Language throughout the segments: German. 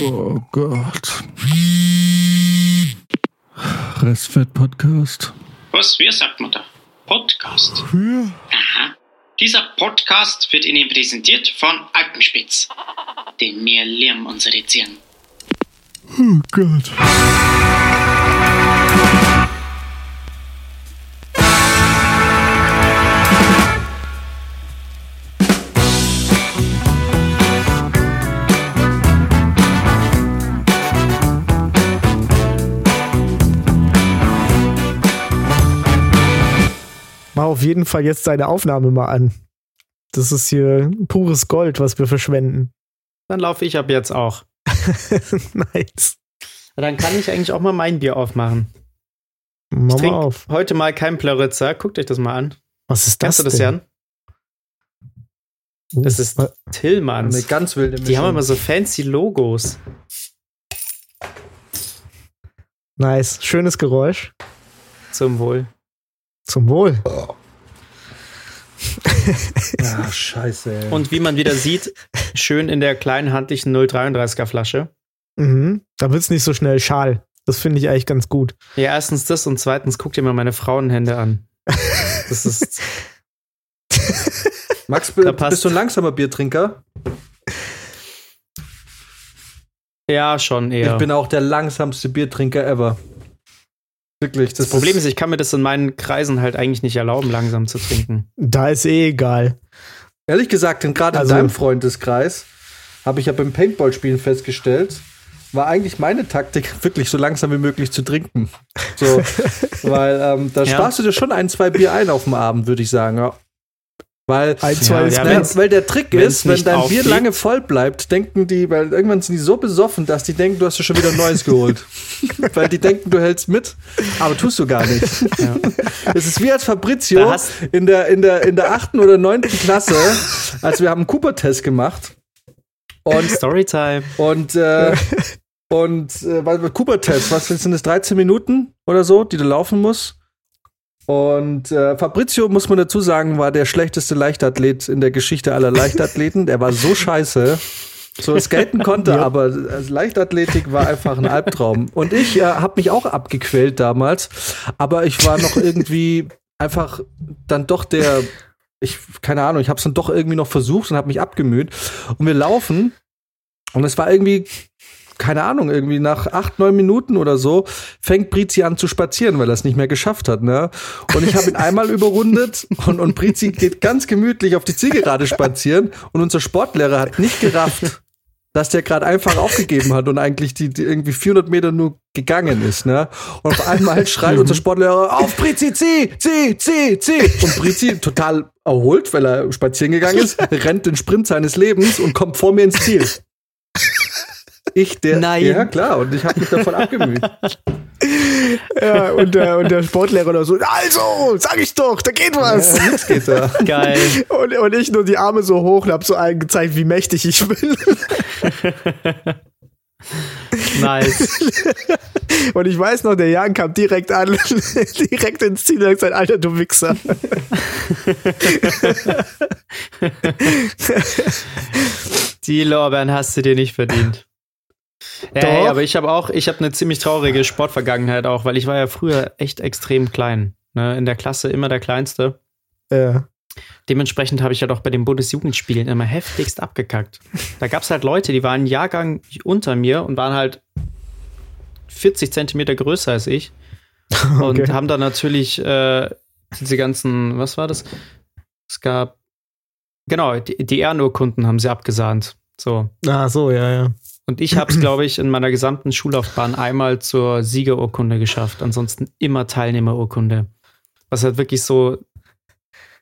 Oh Gott. Restfett-Podcast. Was, wie sagt man da? Podcast. Ja. Aha. Dieser Podcast wird Ihnen präsentiert von Alpenspitz. Denn wir lieben unsere Zähne. Oh Gott. Auf jeden Fall jetzt deine Aufnahme mal an. Das ist hier pures Gold, was wir verschwenden. Dann laufe ich ab jetzt auch. nice. Dann kann ich eigentlich auch mal mein Bier aufmachen. Mach Ich mal auf. heute mal kein Plöritzer. Guckt euch das mal an. Was ist das Kennst du das, denn? Jan? Das ist Tillmanns. Eine ganz wilde Die haben immer so fancy Logos. Nice. Schönes Geräusch. Zum Wohl. Zum Wohl. Ja, scheiße. Ey. Und wie man wieder sieht, schön in der kleinen handlichen 033er Flasche. Mhm. Da wird's nicht so schnell schal. Das finde ich eigentlich ganz gut. Ja, erstens das und zweitens guck dir mal meine Frauenhände an. Das ist. Max, Da bist du ein langsamer Biertrinker? Ja, schon eher. Ich bin auch der langsamste Biertrinker ever. Wirklich. Das, das Problem ist, ich kann mir das in meinen Kreisen halt eigentlich nicht erlauben, langsam zu trinken. Da ist eh egal. Ehrlich gesagt, denn gerade Also- in deinem Freundeskreis habe ich ja beim Paintball-Spielen festgestellt, war eigentlich meine Taktik, wirklich so langsam wie möglich zu trinken. So, weil ähm, da Ja. sparst du dir schon ein, zwei Bier ein auf dem Abend, würde ich sagen. Ja. Weil, Ein, zwei Ja, ja, weil der Trick ist, wenn dein Bier aufliegt- lange voll bleibt, denken die, weil irgendwann sind die so besoffen, dass die denken, du hast dir schon wieder ein neues geholt. weil die denken, du hältst mit, aber tust du gar nicht. Ja. Es ist wie als Fabrizio in der, in der, in der achten oder neunten Klasse, als wir haben einen Cooper-Test gemacht. Und, Storytime. und, äh, und äh, was- Cooper-Test, was sind das, 13 Minuten oder so, die du laufen musst? Und äh, Fabrizio, muss man dazu sagen, war der schlechteste Leichtathlet in der Geschichte aller Leichtathleten. Der war so scheiße. So skaten konnte, Ja. aber äh, Leichtathletik war einfach ein Albtraum. Und ich äh, habe mich auch abgequält damals, aber ich war noch irgendwie einfach dann doch der, ich keine Ahnung, ich habe es dann doch irgendwie noch versucht und habe mich abgemüht. Und wir laufen und es war irgendwie keine Ahnung, irgendwie nach acht, neun Minuten oder so fängt Brizi an zu spazieren, weil er es nicht mehr geschafft hat. Ne? Und ich habe ihn einmal überrundet und, und Brizi geht ganz gemütlich auf die Zielgerade spazieren und unser Sportlehrer hat nicht gerafft, dass der gerade einfach aufgegeben hat und eigentlich die, die irgendwie 400 Meter nur gegangen ist. Ne? Und auf einmal schreit unser Sportlehrer, auf Brizi, zieh, zieh, zieh, zieh. Und Brizi, total erholt, weil er spazieren gegangen ist, rennt den Sprint seines Lebens und kommt vor mir ins Ziel. Ich, der. Nein. Ja, klar, und ich habe mich davon abgemüht. Ja, und der, und der Sportlehrer da so, also, sag ich doch, da geht was. Ja, nichts geht da. Geil. Und, und ich nur die Arme so hoch und hab so allen gezeigt, wie mächtig ich bin. Nice. Und ich weiß noch, der Jan kam direkt an, direkt ins Ziel und hat gesagt, Alter, du Wichser. Die Lorbeeren hast du dir nicht verdient. Ja, ey, aber ich habe auch, ich habe eine ziemlich traurige Sportvergangenheit auch, weil ich war ja früher echt extrem klein. Ne? In der Klasse immer der Kleinste. Ja. Dementsprechend habe ich ja doch bei den Bundesjugendspielen immer heftigst abgekackt. Da gab es halt Leute, die waren einen Jahrgang unter mir und waren halt 40 Zentimeter größer als ich. Und Okay. haben dann natürlich äh, diese ganzen, was war das? Es gab, genau, die, die Ehrenurkunden haben sie abgesahnt. So. Ah, so, ja, ja. Und ich habe es, glaube ich, in meiner gesamten Schullaufbahn einmal zur Siegerurkunde geschafft. Ansonsten immer Teilnehmerurkunde. Was halt wirklich so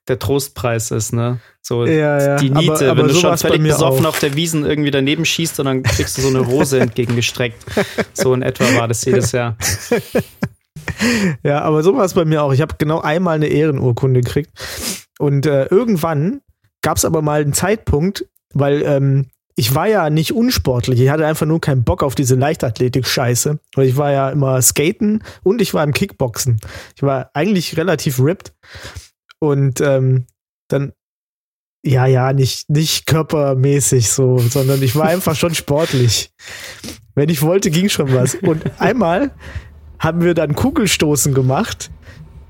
der Trostpreis ist, ne? So Ja, ja. die Aber- Niete, aber wenn du so schon völlig besoffen auch. auf der Wiesen irgendwie daneben schießt und dann kriegst du so eine Rose entgegengestreckt. So in etwa war das jedes Jahr. Ja, aber so war es bei mir auch. Ich habe genau einmal eine Ehrenurkunde gekriegt. Und äh, irgendwann gab es aber mal einen Zeitpunkt, weil ähm, ich war ja nicht unsportlich. Ich hatte einfach nur keinen Bock auf diese Leichtathletik-Scheiße. Ich war ja immer Skaten und ich war im Kickboxen. Ich war eigentlich relativ ripped. Und ähm, dann ja, ja, nicht, nicht körpermäßig so, sondern ich war einfach schon sportlich. Wenn ich wollte, ging schon was. Und einmal haben wir dann Kugelstoßen gemacht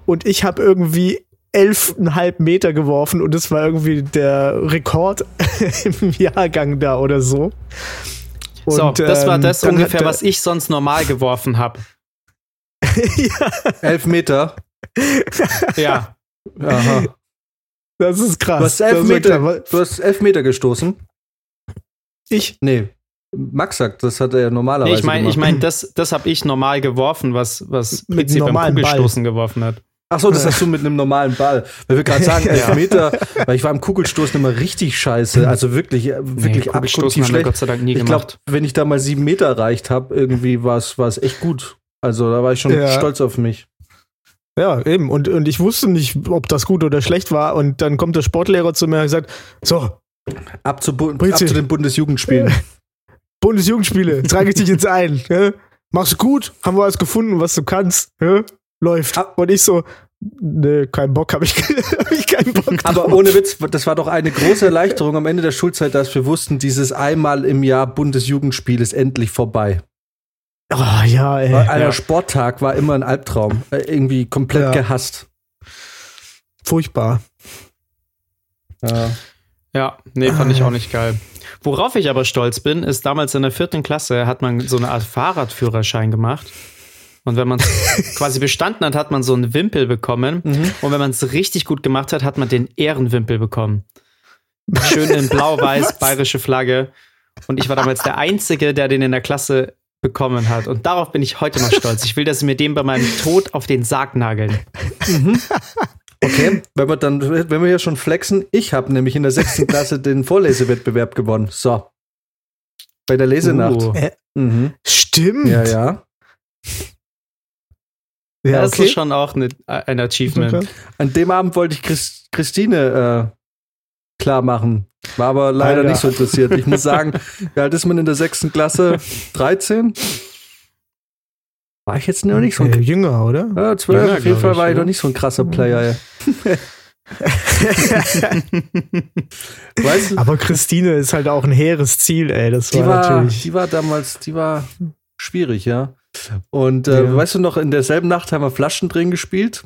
und ich habe irgendwie elfeinhalb Meter geworfen und das war irgendwie der Rekord im Jahrgang da oder so. so, Und, das war ähm, das ungefähr, was ich sonst normal geworfen habe. Elf Meter. Ja. Aha. Das ist krass. Du hast elf Meter, du hast elf Meter gestoßen. Ich, Nee. Max sagt, das hat er ja normalerweise Nee, ich meine, ich mein, das, das habe ich normal geworfen, was, was Mit Prinzip beim normalen Ball. Kugelstoßen geworfen hat. Ach so, das hast du mit einem normalen Ball. Weil wir gerade sagen, elf Ja. Meter, weil ich war im Kugelstoßen immer richtig scheiße. Also wirklich, äh, wirklich nee, Kugelstoßen schlecht. Gott sei Dank nie Ich glaube, gemacht. wenn ich da mal sieben Meter erreicht habe, irgendwie war es war es echt gut. Also da war ich schon Ja. stolz auf mich. ja, eben. Und, und ich wusste nicht, ob das gut oder schlecht war. Und dann kommt der Sportlehrer zu mir und sagt: So, Ab zu, Bu- ab zu den Bundesjugendspielen. Bundesjugendspiele, trage ich dich jetzt ein. Ja? Machst gut, haben wir was gefunden, was du kannst. Ja? Läuft. Ah. Und ich so, ne, keinen Bock, habe ich, hab ich keinen Bock. Aber ohne Witz, das war doch eine große Erleichterung am Ende der Schulzeit, dass wir wussten, dieses einmal im Jahr Bundesjugendspiel ist endlich vorbei. Oh, ja, ey. Weil Einer Ja. Sporttag war immer ein Albtraum. Äh, Irgendwie komplett Ja. gehasst. Furchtbar. Ja. Ja, nee, fand ich auch nicht geil. Worauf ich aber stolz bin, ist damals in der vierten Klasse hat man so eine Art Fahrradführerschein gemacht. Und wenn man es quasi bestanden hat, hat man so einen Wimpel bekommen. Mhm. Und wenn man es richtig gut gemacht hat, hat man den Ehrenwimpel bekommen. Schön in blau-weiß, bayerische Flagge. Und ich war damals der Einzige, der den in der Klasse bekommen hat. Und darauf bin ich heute noch stolz. Ich will, dass sie mir den bei meinem Tod auf den Sarg nageln. Okay, wenn wir dann, wenn wir hier schon flexen, ich habe nämlich in der sechsten Klasse den Vorlesewettbewerb gewonnen. So. Bei der Lesenacht. Uh, Mhm. Stimmt. Ja, ja. Ja, das okay. ist schon auch eine, ein Achievement. An dem Abend wollte ich Chris, Christine äh, klar machen. War aber leider Alter. nicht so interessiert. Ich muss sagen, wie alt ist man in der sechsten Klasse? 13? War ich jetzt noch nicht so Äh, ein jünger, oder? ja, 12, Jünger, auf jeden Fall ich, war ich oder? noch nicht so ein krasser Player. ey. weißt du, Aber Christine ist halt auch ein hehres Ziel, ey. Das die war, war, natürlich. die war damals, die war schwierig, ja. Und äh, Ja. weißt du noch, in derselben Nacht haben wir Flaschen drin gespielt.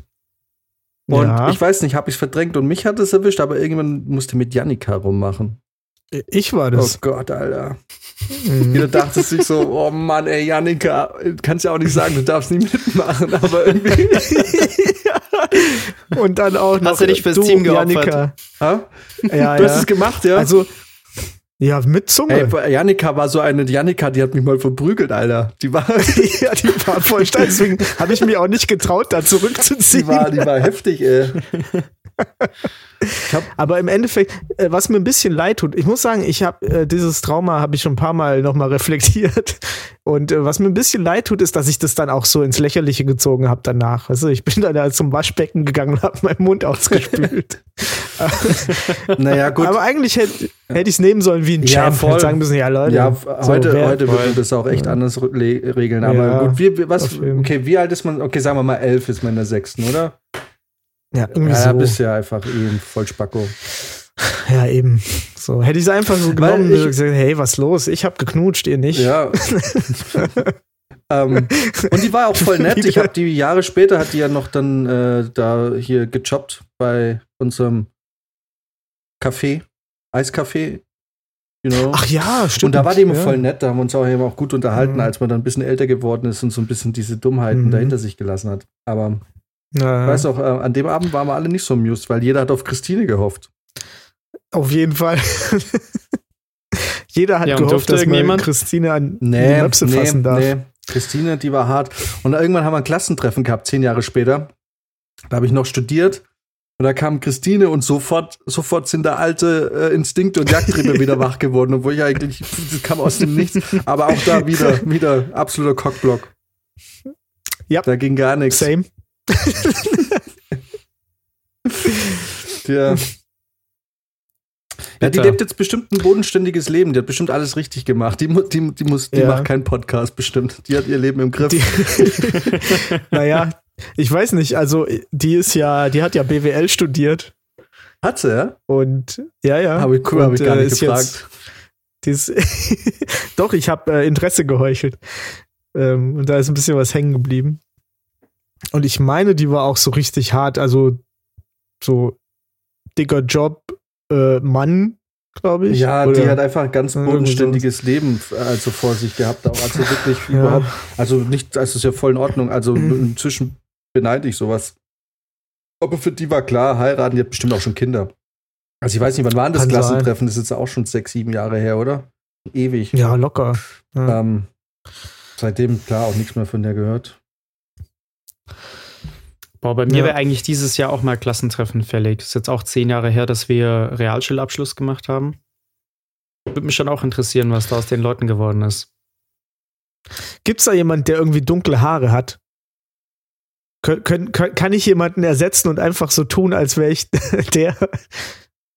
Und Ja. ich weiß nicht, habe ich verdrängt und mich hat es erwischt, aber irgendwann musste mit Janika rummachen. ich war Oh das. Gott, Alter. Mhm. Jeder dachte sich so, oh Mann, ey, Janika, kannst ja auch nicht sagen, du darfst nie mitmachen, aber irgendwie. Und dann auch noch Hast du dich fürs du, Team geopfert? Janika. Ha? Ja, Du hast ja. es gemacht, ja? Also, ja, mit Zunge. Ey, Janika war so eine, Janika, die hat mich mal verprügelt, Alter. Die war, ja, die war voll steil. Deswegen habe ich mich auch nicht getraut, da zurückzuziehen. die war, die war heftig, ey. Aber im Endeffekt, äh, was mir ein bisschen leid tut, ich muss sagen, ich habe äh, dieses Trauma habe ich schon ein paar Mal nochmal reflektiert. Und äh, was mir ein bisschen leid tut, ist, dass ich das dann auch so ins Lächerliche gezogen habe danach. Du, ich bin dann da zum Waschbecken gegangen und habe meinen Mund ausgespült. Naja, gut. Aber eigentlich hätte hätte ich es nehmen sollen wie ein Ja, Champ. voll. Hätte sagen müssen, ja Leute. ja, so, heute, wer- heute würde voll. man das auch echt anders re regeln. Aber Ja, gut, wie, was, okay, wie alt ist man? Okay, sagen wir mal elf ist man in der sechsten, oder? Ja, irgendwie Ja, so. bist ja einfach eh ein Vollspacko. Ja, eben. So, hätte ich es einfach so genommen und gesagt, hey, was los? Ich habe geknutscht, ihr nicht. Ja. ähm, und die war auch voll nett. Ich habe die Jahre später hat die ja noch dann äh, da hier gejobbt bei unserem Café, Eiscafé, you know. Ach ja, stimmt. und da war die immer ja. voll nett. Da haben wir uns auch immer auch gut unterhalten, Mhm. als man dann ein bisschen älter geworden ist und so ein bisschen diese Dummheiten Mhm. dahinter sich gelassen hat. Aber Ja, ich weiß auch, äh, an dem Abend waren wir alle nicht so amused, weil jeder hat auf Christine gehofft. Auf jeden Fall. Jeder hat Ja, gehofft, dass man irgendjemand? Christine an Nee, die Möpse nee, fassen darf. nee. Christine, die war hart. Und irgendwann haben wir ein Klassentreffen gehabt, zehn Jahre später. Da habe ich noch studiert. Und da kam Christine und sofort, sofort sind da alte äh, Instinkte und Jagdtriebe wieder wach geworden, obwohl ich eigentlich, das kam aus dem Nichts. Aber auch da wieder, wieder absoluter Cockblock. Ja. Da ging gar nichts. Same. Ja. Ja, die lebt jetzt bestimmt ein bodenständiges Leben. Die hat bestimmt alles richtig gemacht. Die, die, die, muss, die Ja. macht keinen Podcast bestimmt. Die hat ihr Leben im Griff. Die, naja, ich weiß nicht, also die ist ja, die hat ja BWL studiert. Hat sie, ja? Und ja, ja. Hab ich, cool, hab ich gar äh, nicht gefragt. jetzt- ist Doch, ich habe äh, Interesse geheuchelt. Ähm, und da ist ein bisschen was hängen geblieben. Und ich meine, die war auch so richtig hart, also so dicker Job, äh, Mann, glaube ich. Ja, Oder- die hat einfach ein ganz bodenständiges Leben äh, also vor sich gehabt. Auch also wirklich Ja. überhaupt, also nicht, also ist ja voll in Ordnung. Also inzwischen beneide ich sowas. Aber für die war klar, heiraten, die hat bestimmt auch schon Kinder. Also ich weiß nicht, wann war denn das Kann sein. Klassentreffen? Das ist jetzt auch schon sechs, sieben Jahre her, oder? Ewig. Ja, locker. Ja. Ähm, seitdem, klar, auch nichts mehr von der gehört. Boah, bei mir Ja. wäre eigentlich dieses Jahr auch mal Klassentreffen fällig. Ist jetzt auch zehn Jahre her, dass wir Realschulabschluss gemacht haben. Würde mich schon auch interessieren, was da aus den Leuten geworden ist. Gibt's da jemand, der irgendwie dunkle Haare hat? Kön kann ich jemanden ersetzen und einfach so tun, als wäre ich der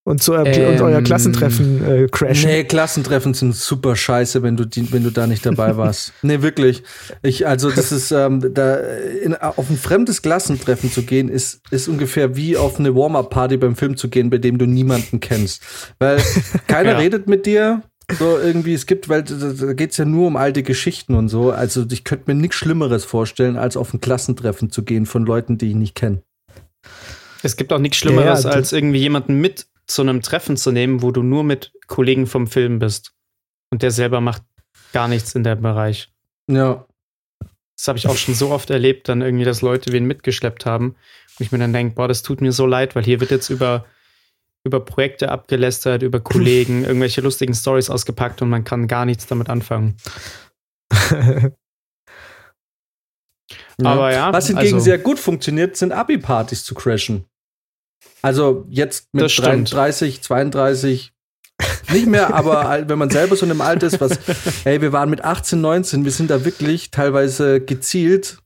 und, zu eurem, und euer Ähm, Klassentreffen äh, crashen? Nee, Klassentreffen sind super scheiße, wenn du, die, wenn du da nicht dabei warst. nee, wirklich. Ich, also, das ist, ähm, da, in, auf ein fremdes Klassentreffen zu gehen, ist, ist ungefähr wie auf eine Warm-Up-Party beim Film zu gehen, bei dem du niemanden kennst. Weil keiner Ja. redet mit dir. So irgendwie, es gibt, weil da, da geht's ja nur um alte Geschichten und so. Also, ich könnte mir nichts Schlimmeres vorstellen, als auf ein Klassentreffen zu gehen von Leuten, die ich nicht kenne. Es gibt auch nichts Schlimmeres, ja, als irgendwie jemanden mit zu einem Treffen zu nehmen, wo du nur mit Kollegen vom Film bist. Und der selber macht gar nichts in dem Bereich. Ja. Das habe ich auch schon so oft erlebt, dann irgendwie, dass Leute wen mitgeschleppt haben. Und ich mir dann denke, boah, das tut mir so leid, weil hier wird jetzt über, über Projekte abgelästert, über Kollegen, irgendwelche lustigen Stories ausgepackt und man kann gar nichts damit anfangen. Aber ja, Was hingegen also- sehr gut funktioniert, sind Abi-Partys zu crashen. Also jetzt mit Das stimmt. 33, 32, nicht mehr, aber al- wenn man selber so in einem Alter ist, was, hey, wir waren mit 18, 19, wir sind da wirklich teilweise gezielt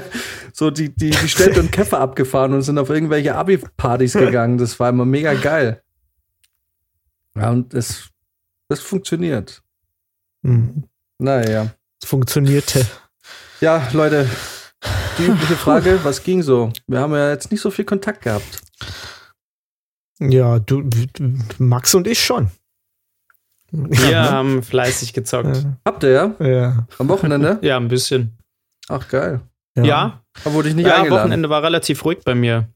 so die, die, die Städte und Käfer abgefahren und sind auf irgendwelche Abi-Partys gegangen. Das war immer mega geil. Ja, und das, das funktioniert. Hm, Naja. es funktionierte. Ja, Leute, die übliche Frage, was ging so? Wir haben ja jetzt nicht so viel Kontakt gehabt. Ja, du, du- Max und ich schon. Wir haben fleißig gezockt. Habt ihr ja? Ja. ja. Am Wochenende? Ja, ein bisschen. Ach, geil. Ja, Da wurde ich nicht ja, eingeladen. Wochenende war relativ ruhig bei mir.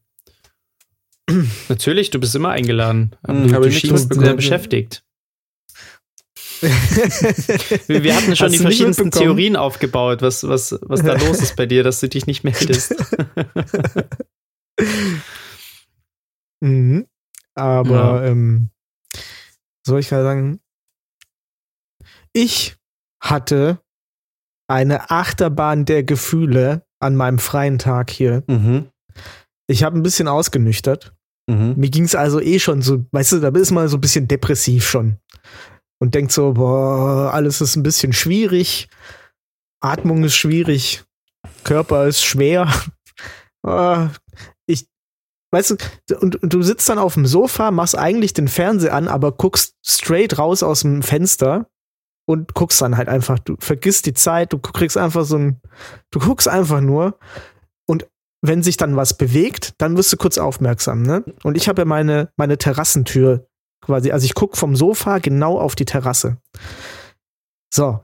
Natürlich, du bist immer eingeladen. Aber Hm, du, du schienst sehr beschäftigt. Wir, wir hatten schon Hast die verschiedensten? Theorien aufgebaut, was, was, was da los ist bei dir, dass du dich nicht meldest. Mhm. Aber ähm, soll ich gerade sagen, ich hatte eine Achterbahn der Gefühle an meinem freien Tag hier. Mhm. Ich habe ein bisschen ausgenüchtert. Mhm. Mir ging es also eh schon so, weißt du, da ist man so ein bisschen depressiv schon. Und denkt so, boah, alles ist ein bisschen schwierig. Atmung ist schwierig. Körper ist schwer. Weißt du, und, und du sitzt dann auf dem Sofa, machst eigentlich den Fernseher an, aber guckst straight raus aus dem Fenster und guckst dann halt einfach. Du vergisst die Zeit, du kriegst einfach so ein, du guckst einfach nur und wenn sich dann was bewegt, dann wirst du kurz aufmerksam, ne? Und ich habe ja meine, meine Terrassentür quasi, also ich gucke vom Sofa genau auf die Terrasse. So,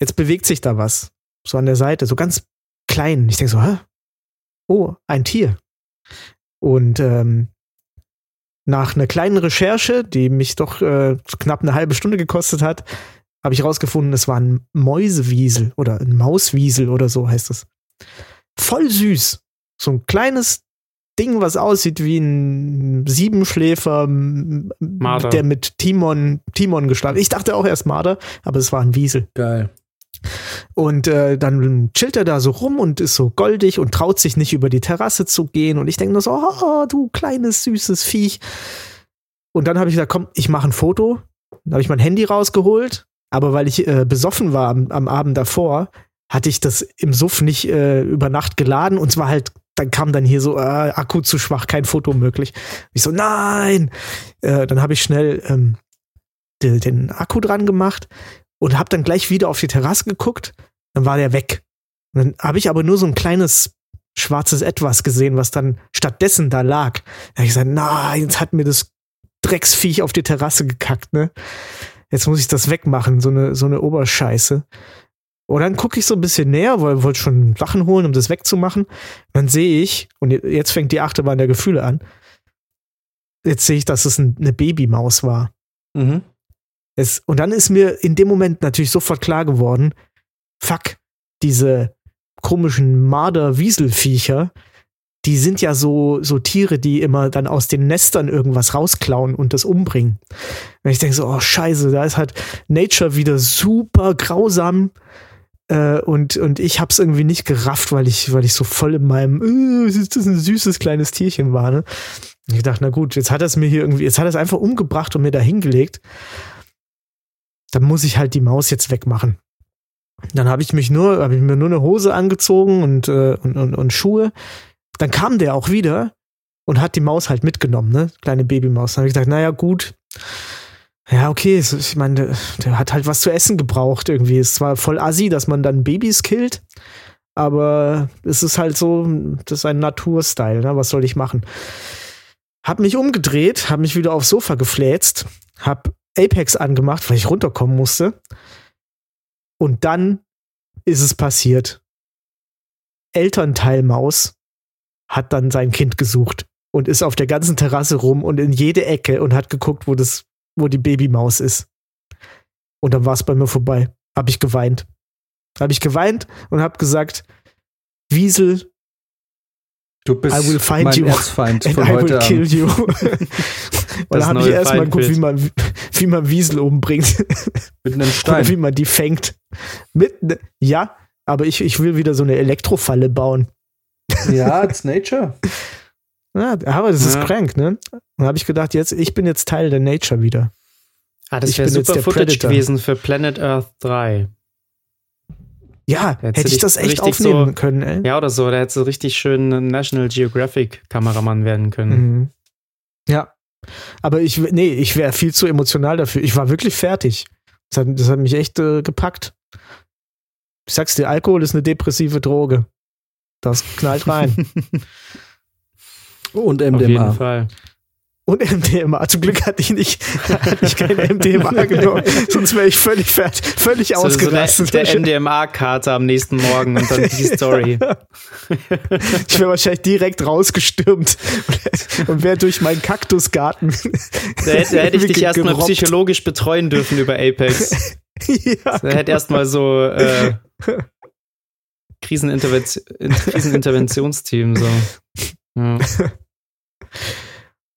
jetzt bewegt sich da was. So an der Seite, so ganz klein. Ich denke so, hä? Oh, ein Tier. Und ähm, nach einer kleinen Recherche, die mich doch äh, knapp eine halbe Stunde gekostet hat, habe ich herausgefunden, es war ein Mäusewiesel oder ein Mauswiesel oder so heißt es. Voll süß. So ein kleines Ding, was aussieht wie ein Siebenschläfer, Marder. der mit Timon, Timon geschlagen. Ich dachte auch erst Marder, aber es war ein Wiesel. Geil. Und äh, dann chillt er da so rum und ist so goldig und traut sich nicht über die Terrasse zu gehen. Und ich denke nur so, oh, du kleines, süßes Viech. Und dann habe ich gesagt, komm, ich mache ein Foto. Dann habe ich mein Handy rausgeholt. Aber weil ich äh, besoffen war am, am Abend davor, hatte ich das im Suff nicht äh, über Nacht geladen. Und zwar halt, dann kam dann hier so, äh, Akku zu schwach, kein Foto möglich. Ich so, nein! Äh, dann habe ich schnell ähm, de, den Akku dran gemacht und habe dann gleich wieder auf die Terrasse geguckt. Dann war der weg. Und dann habe ich aber nur so ein kleines schwarzes Etwas gesehen, was dann stattdessen da lag. Da habe ich gesagt, nein, jetzt hat mir das Drecksviech auf die Terrasse gekackt, ne? Jetzt muss ich das wegmachen, so eine, so eine Oberscheiße. Und dann gucke ich so ein bisschen näher, weil ich wollte schon Sachen holen, um das wegzumachen. Dann sehe ich, und jetzt fängt die Achterbahn der Gefühle an, jetzt sehe ich, dass es ein, eine Babymaus war. Mhm. Es, und dann ist mir in dem Moment natürlich sofort klar geworden, fuck, diese komischen Marder-Wieselviecher, die sind ja so, so Tiere, die immer dann aus den Nestern irgendwas rausklauen und das umbringen. Und ich denke so, oh scheiße, da ist halt Nature wieder super grausam. Äh, und, und ich hab's irgendwie nicht gerafft, weil ich, weil ich so voll in meinem, äh, ist das ein süßes kleines Tierchen war, ne? Und ich dachte, na gut, jetzt hat er es mir hier irgendwie, jetzt hat er es einfach umgebracht und mir da hingelegt. Dann muss ich halt die Maus jetzt wegmachen. Dann habe ich mich nur, habe ich mir nur eine Hose angezogen und, äh, und, und, und Schuhe. Dann kam der auch wieder und hat die Maus halt mitgenommen, ne? Kleine Babymaus. Dann habe ich gedacht, naja, gut. Ja, okay, es- ich meine, der, der hat halt was zu essen gebraucht irgendwie. Ist zwar voll assi, dass man dann Babys killt, aber es ist halt so, das ist ein Naturstyle, ne? Was soll ich machen? Hab mich umgedreht, hab mich wieder aufs Sofa gefläzt, hab Apex angemacht, weil ich runterkommen musste. Und dann ist es passiert. Elternteil Maus hat dann sein Kind gesucht und ist auf der ganzen Terrasse rum und in jede Ecke und hat geguckt, wo das, wo die Babymaus ist. Und dann war es bei mir vorbei. Hab ich geweint. Hab ich geweint und hab gesagt, Wiesel, Du bist I will find mein you Erzfeind and von I will kill you. und Das dann habe ich erstmal geguckt, wie man, wie man Wiesel umbringt. Mit einem Oder wie Stein. man die fängt. Mit, ne- ja, aber ich, ich will wieder so eine Elektrofalle bauen. Ja, it's nature. Ja, aber das ist Ja. crank, ne? Dann habe ich gedacht, jetzt, ich bin jetzt Teil der Nature wieder. Ah, das wäre super der Footage Predator. gewesen für Planet Earth 3. Ja, du hätte ich das echt aufnehmen so- können, ey. Ja, oder so. Da hättest du richtig schön ein National Geographic Kameramann werden können. Mhm. Ja. Aber ich, nee, ich wäre viel zu emotional dafür. Ich war wirklich fertig. Das hat, das hat mich echt äh, gepackt. Ich sag's dir, Alkohol ist eine depressive Droge. Das knallt rein. Und Auf jeden MDMA. Fall. Und MDMA. Zum Glück hatte ich nicht, hatte ich kein MDMA genommen. Sonst wäre ich völlig fertig, völlig So, so ausgerastet. der, der MDMA-Karte am nächsten Morgen und dann die Story. ich wäre wahrscheinlich direkt rausgestürmt und, wäre durch meinen Kaktusgarten. Da hätte, da hätte ich dich erstmal psychologisch betreuen dürfen über Apex. ja, Da hätte erstmal so äh, Krisenintervention, Kriseninterventionsteam so. Ja.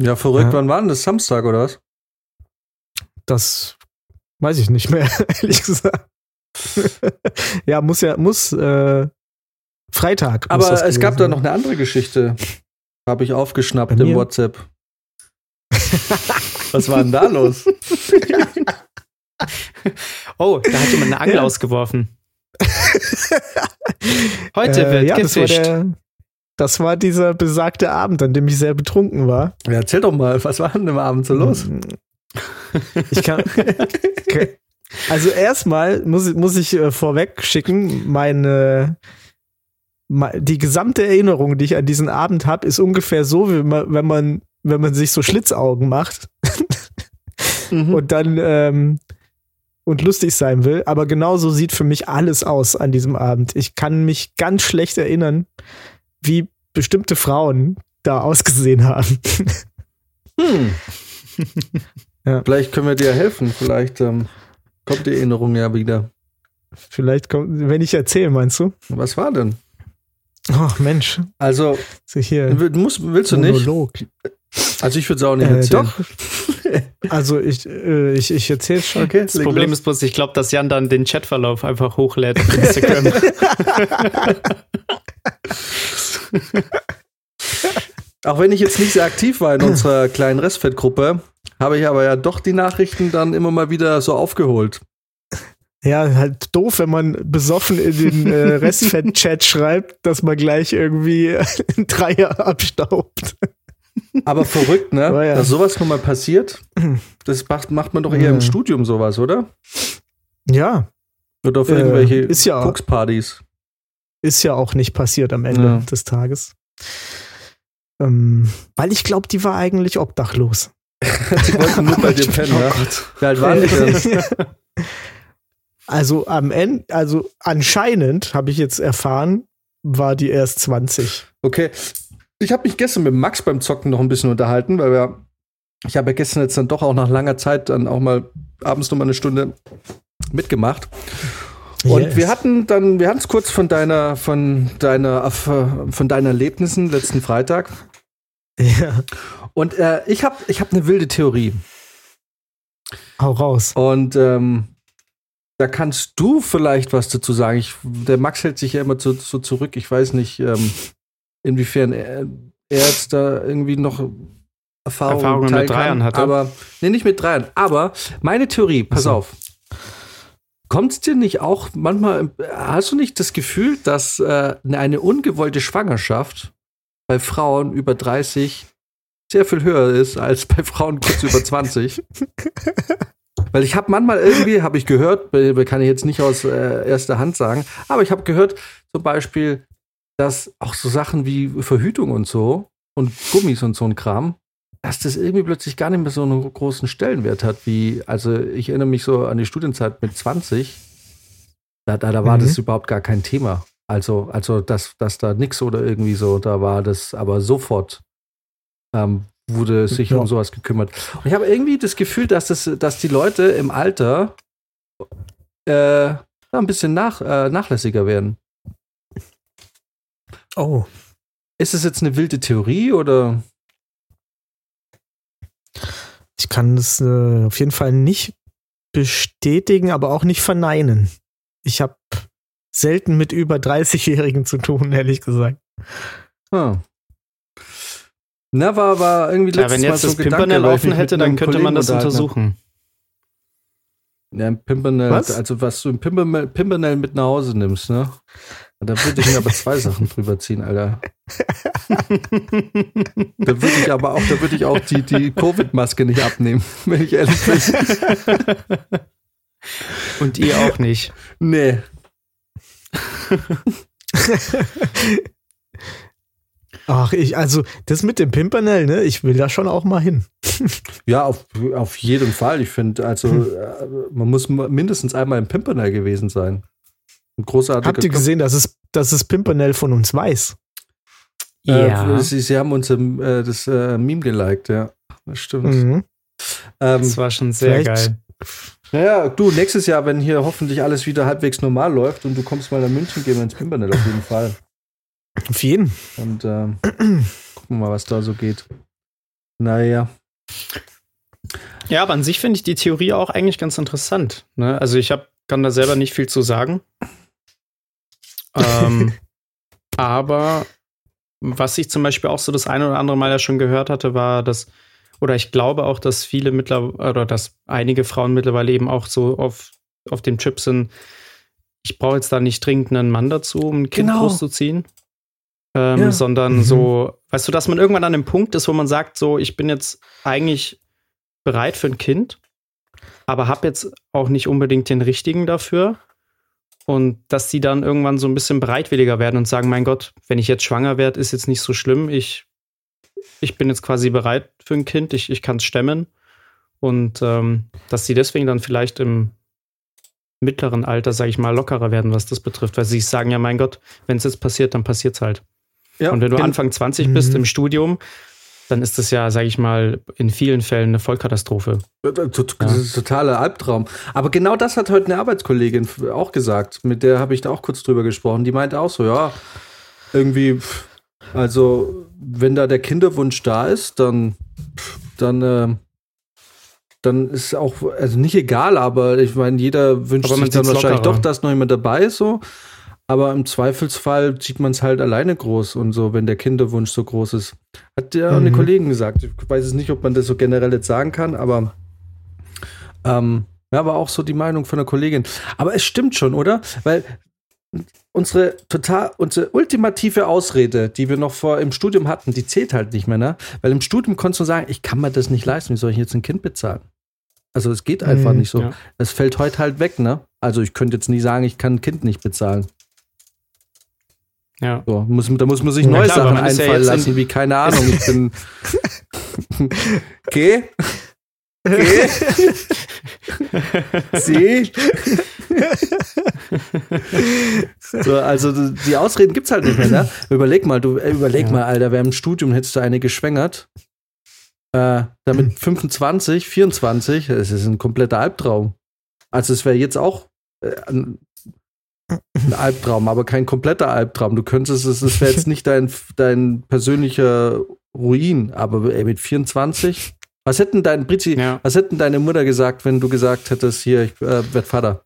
Ja, verrückt. Ja. Wann war denn das? Samstag oder was? das weiß ich nicht mehr, ehrlich gesagt. ja, muss ja, muss äh, Freitag. muss Aber das es gab da noch eine andere Geschichte. Habe ich aufgeschnappt im? WhatsApp. Was war denn da los? Oh, da hat jemand eine Angel Ja. ausgeworfen. Heute Äh, wird ja, das war, gefischt. der, das war dieser besagte Abend, an dem ich sehr betrunken war. Ja, erzähl doch mal, was war denn am Abend so los? Ich kann. Okay. Also erstmal muss, ich- muss ich äh, vorweg schicken, meine me- die gesamte Erinnerung, die ich an diesen Abend habe, ist ungefähr so, wie man, wenn man wenn man sich so Schlitzaugen macht Mhm. und dann ähm, und lustig sein will. Aber genauso sieht für mich alles aus an diesem Abend. Ich kann mich ganz schlecht erinnern, wie bestimmte Frauen da ausgesehen haben. Hm. Ja. Vielleicht können wir dir helfen. Vielleicht ähm, kommt die Erinnerung ja wieder. Vielleicht kommt, wenn ich erzähle, meinst du? Was war denn? Ach Mensch, Also, so hier. willst du nicht? Monolog. Also, ich würde es auch nicht Äh, erzählen. doch. Also ich, äh, ich, ich erzähle schon. Okay, Das Problem ist bloß, ich glaube, dass Jan dann den Chatverlauf einfach hochlädt auf Instagram. Auch wenn ich jetzt nicht sehr aktiv war in unserer kleinen Restfettgruppe, habe ich aber ja doch die Nachrichten dann immer mal wieder so aufgeholt. Ja, halt doof, wenn man besoffen in den äh, Restfett-Chat schreibt, dass man gleich irgendwie ein Dreier abstaubt. Aber verrückt, ne? Oh ja. Dass sowas nun mal passiert, das macht, macht man doch eher Ja. im Studium sowas, oder? Ja, Oder auf Äh, irgendwelche ist ja- Kokspartys. ist ja auch nicht passiert am Ende Ja. des Tages. Ähm, weil ich glaube, die war eigentlich obdachlos. Die wollten nur bei dir pennen, ne? Wie alt waren die denn? Also am Ende, also anscheinend habe ich jetzt erfahren, war die erst 20. Okay. Ich habe mich gestern mit Max beim Zocken noch ein bisschen unterhalten, weil wir, ich habe ja gestern jetzt dann doch auch nach langer Zeit dann auch mal abends noch mal eine Stunde mitgemacht. Und Yes. wir hatten dann, wir hatten es kurz von deiner, von deiner, von deinen Erlebnissen letzten Freitag. Ja, Und äh, ich habe, ich habe eine wilde Theorie. hau raus. Und ähm, da kannst du vielleicht was dazu sagen. Ich, der Max hält sich ja immer so, so zurück. Ich weiß nicht, ähm, inwiefern er, er jetzt da irgendwie noch Erfahrungen, Erfahrungen mit Dreiern kann. hatte. Aber, nee, nicht mit Dreiern. Aber meine Theorie, pass Ach so. auf. Kommt es dir nicht auch manchmal, hast du nicht das Gefühl, dass äh, eine ungewollte Schwangerschaft bei Frauen über 30 sehr viel höher ist als bei Frauen kurz über 20? Weil ich habe manchmal irgendwie, habe ich gehört, kann ich jetzt nicht aus äh, erster Hand sagen, aber ich habe gehört zum Beispiel, dass auch so Sachen wie Verhütung und so und Gummis und so ein Kram, dass das irgendwie plötzlich gar nicht mehr so einen großen Stellenwert hat, wie, also ich erinnere mich so an die Studienzeit mit 20, da, da, da war Mhm. das überhaupt gar kein Thema. Also, also dass, dass da nix oder irgendwie so, da war das aber sofort ähm, wurde sich Ja. um sowas gekümmert. Und ich habe irgendwie das Gefühl, dass, das, dass die Leute im Alter äh, ein bisschen nach, äh, nachlässiger werden. Oh. Ist es jetzt eine wilde Theorie oder? Ich kann das äh, auf jeden Fall nicht bestätigen, aber auch nicht verneinen. Ich habe selten mit über 30-Jährigen zu tun, ehrlich gesagt. Ah. Na, war, war irgendwie Ja, letztes wenn Mal jetzt so das ein Gedanke, Pimpernel offen hätte, dann könnte man Kollegen das unterhalten hab. untersuchen. Ja, ein Pimpernel, Was? also was du im Pimpernel, Pimpernel mit nach Hause nimmst, ne? Da würde ich mir aber zwei Sachen drüber ziehen, Alter. Da würde ich aber auch, da würde ich auch die, die Covid-Maske nicht abnehmen, wenn ich ehrlich bin. Und ihr auch nicht. Nee. Ach, ich, also, das mit dem Pimpernel, ne, ich will da schon auch mal hin. Ja, auf, auf jeden Fall. Ich finde, also äh, man muss mindestens einmal im Pimpernel gewesen sein. Ein großartiger Habt ihr gesehen, dass es, dass es Pimpernel von uns weiß? Äh, sie, sie haben uns im, äh, das äh, Meme geliked, ja. Das stimmt. Mhm. Ähm, Das war schon sehr geil. naja, du, nächstes Jahr, wenn hier hoffentlich alles wieder halbwegs normal läuft und du kommst mal nach München, gehen wir ins Pimpernel auf jeden Fall. Auf jeden. Und ähm, gucken wir mal, was da so geht. Naja. Ja, aber an sich finde ich die Theorie auch eigentlich ganz interessant. Ne? Also ich hab, kann da selber nicht viel zu sagen. Ähm, aber was ich zum Beispiel auch so das eine oder andere Mal ja schon gehört hatte, war, dass, oder ich glaube auch, dass viele mittlerweile, oder dass einige Frauen mittlerweile eben auch so auf, auf dem Trip sind, ich brauche jetzt da nicht dringend einen Mann dazu, um ein Kind Genau. großzuziehen. Ähm, Ja. Sondern Mhm. so, weißt du, dass man irgendwann an einem Punkt ist, wo man sagt, so, ich bin jetzt eigentlich bereit für ein Kind, aber habe jetzt auch nicht unbedingt den richtigen dafür. Und dass die dann irgendwann so ein bisschen bereitwilliger werden und sagen, mein Gott, wenn ich jetzt schwanger werde, ist jetzt nicht so schlimm. Ich, ich bin jetzt quasi bereit für ein Kind, ich, ich kann es stemmen. Und ähm, dass sie deswegen dann vielleicht im mittleren Alter, sage ich mal, lockerer werden, was das betrifft. Weil sie sagen ja, mein Gott, wenn es jetzt passiert, dann passiert es halt. Ja, Und wenn du Anfang 20 bist Mhm. im Studium, dann ist das ja, sage ich mal, in vielen Fällen eine Vollkatastrophe. Tot- Das ist ein totaler Albtraum. Aber genau das hat heute eine Arbeitskollegin auch gesagt. Mit der habe ich da auch kurz drüber gesprochen. Die meinte auch so, ja, irgendwie, also wenn da der Kinderwunsch da ist, dann, dann, äh, dann ist auch, also nicht egal, aber ich meine, jeder wünscht sich dann wahrscheinlich lockerer. doch, dass noch jemand dabei ist, so. Aber im Zweifelsfall sieht man es halt alleine groß und so, wenn der Kinderwunsch so groß ist. Hat ja auch eine Mhm. Kollegin gesagt. Ich weiß es nicht, ob man das so generell jetzt sagen kann, aber ähm, ja, aber auch so die Meinung von der Kollegin. Aber es stimmt schon, oder? Weil unsere total, unsere ultimative Ausrede, die wir noch vor im Studium hatten, die zählt halt nicht mehr, ne? Weil im Studium konntest du sagen, ich kann mir das nicht leisten, wie soll ich jetzt ein Kind bezahlen? Also es geht einfach Mhm, nicht so. ja. Es fällt heute halt weg, ne? Also ich könnte jetzt nie sagen, ich kann ein Kind nicht bezahlen. Ja. So, muss, da muss man sich Ja, neue klar, Sachen ja einfallen in- lassen, wie keine Ahnung. Ich bin. Geh. Geh. Sie. so, also die Ausreden gibt's halt nicht mehr, ne? Überleg mal, du äh, überleg Ja. mal, Alter, während im Studium hättest du eine geschwängert. Äh, damit 25, 24, es ist ein kompletter Albtraum. Also es wäre jetzt auch äh, ein, Albtraum, aber kein kompletter Albtraum. Du könntest es, es wäre jetzt nicht dein, dein persönlicher Ruin, aber ey, mit 24, was hätten dein Britzi, Ja. was hätten deine Mutter gesagt, wenn du gesagt hättest, hier, ich äh, werd Vater?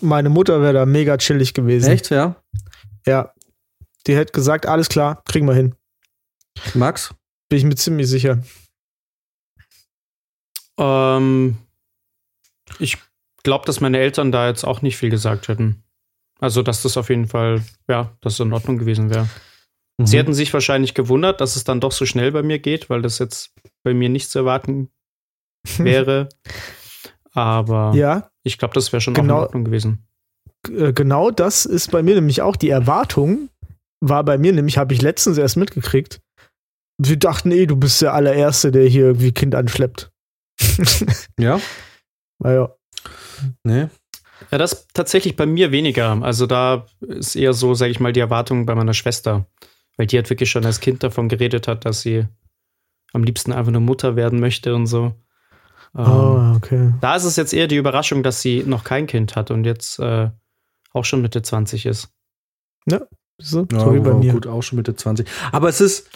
Meine Mutter wäre da mega chillig gewesen. Echt, ja? Ja. Die hätte gesagt, alles klar, kriegen wir hin. Max? Bin ich mir ziemlich sicher. Ähm, ich glaube, dass meine Eltern da jetzt auch nicht viel gesagt hätten. Also, dass das auf jeden Fall, ja, dass es in Ordnung gewesen wäre. Sie Mhm. hätten sich wahrscheinlich gewundert, dass es dann doch so schnell bei mir geht, weil das jetzt bei mir nicht zu erwarten wäre. Aber Ja, ich glaube, das wäre schon auch Genau. in Ordnung gewesen. äh, genau das ist bei mir nämlich auch die Erwartung. War bei mir nämlich, habe ich letztens erst mitgekriegt. Wir dachten eh, du bist der allererste, der hier irgendwie Kind anschleppt. Ja? naja. Nee. Ja, das tatsächlich bei mir weniger. Also da ist eher so, sage ich mal, die Erwartung bei meiner Schwester. Weil die hat wirklich schon als Kind davon geredet hat, dass sie am liebsten einfach eine Mutter werden möchte und so. Ähm, Oh, okay. Da ist es jetzt eher die Überraschung, dass sie noch kein Kind hat und jetzt äh, auch schon Mitte 20 ist. So, Ja, so wie bei mir. gut, auch schon Mitte 20. Aber es ist,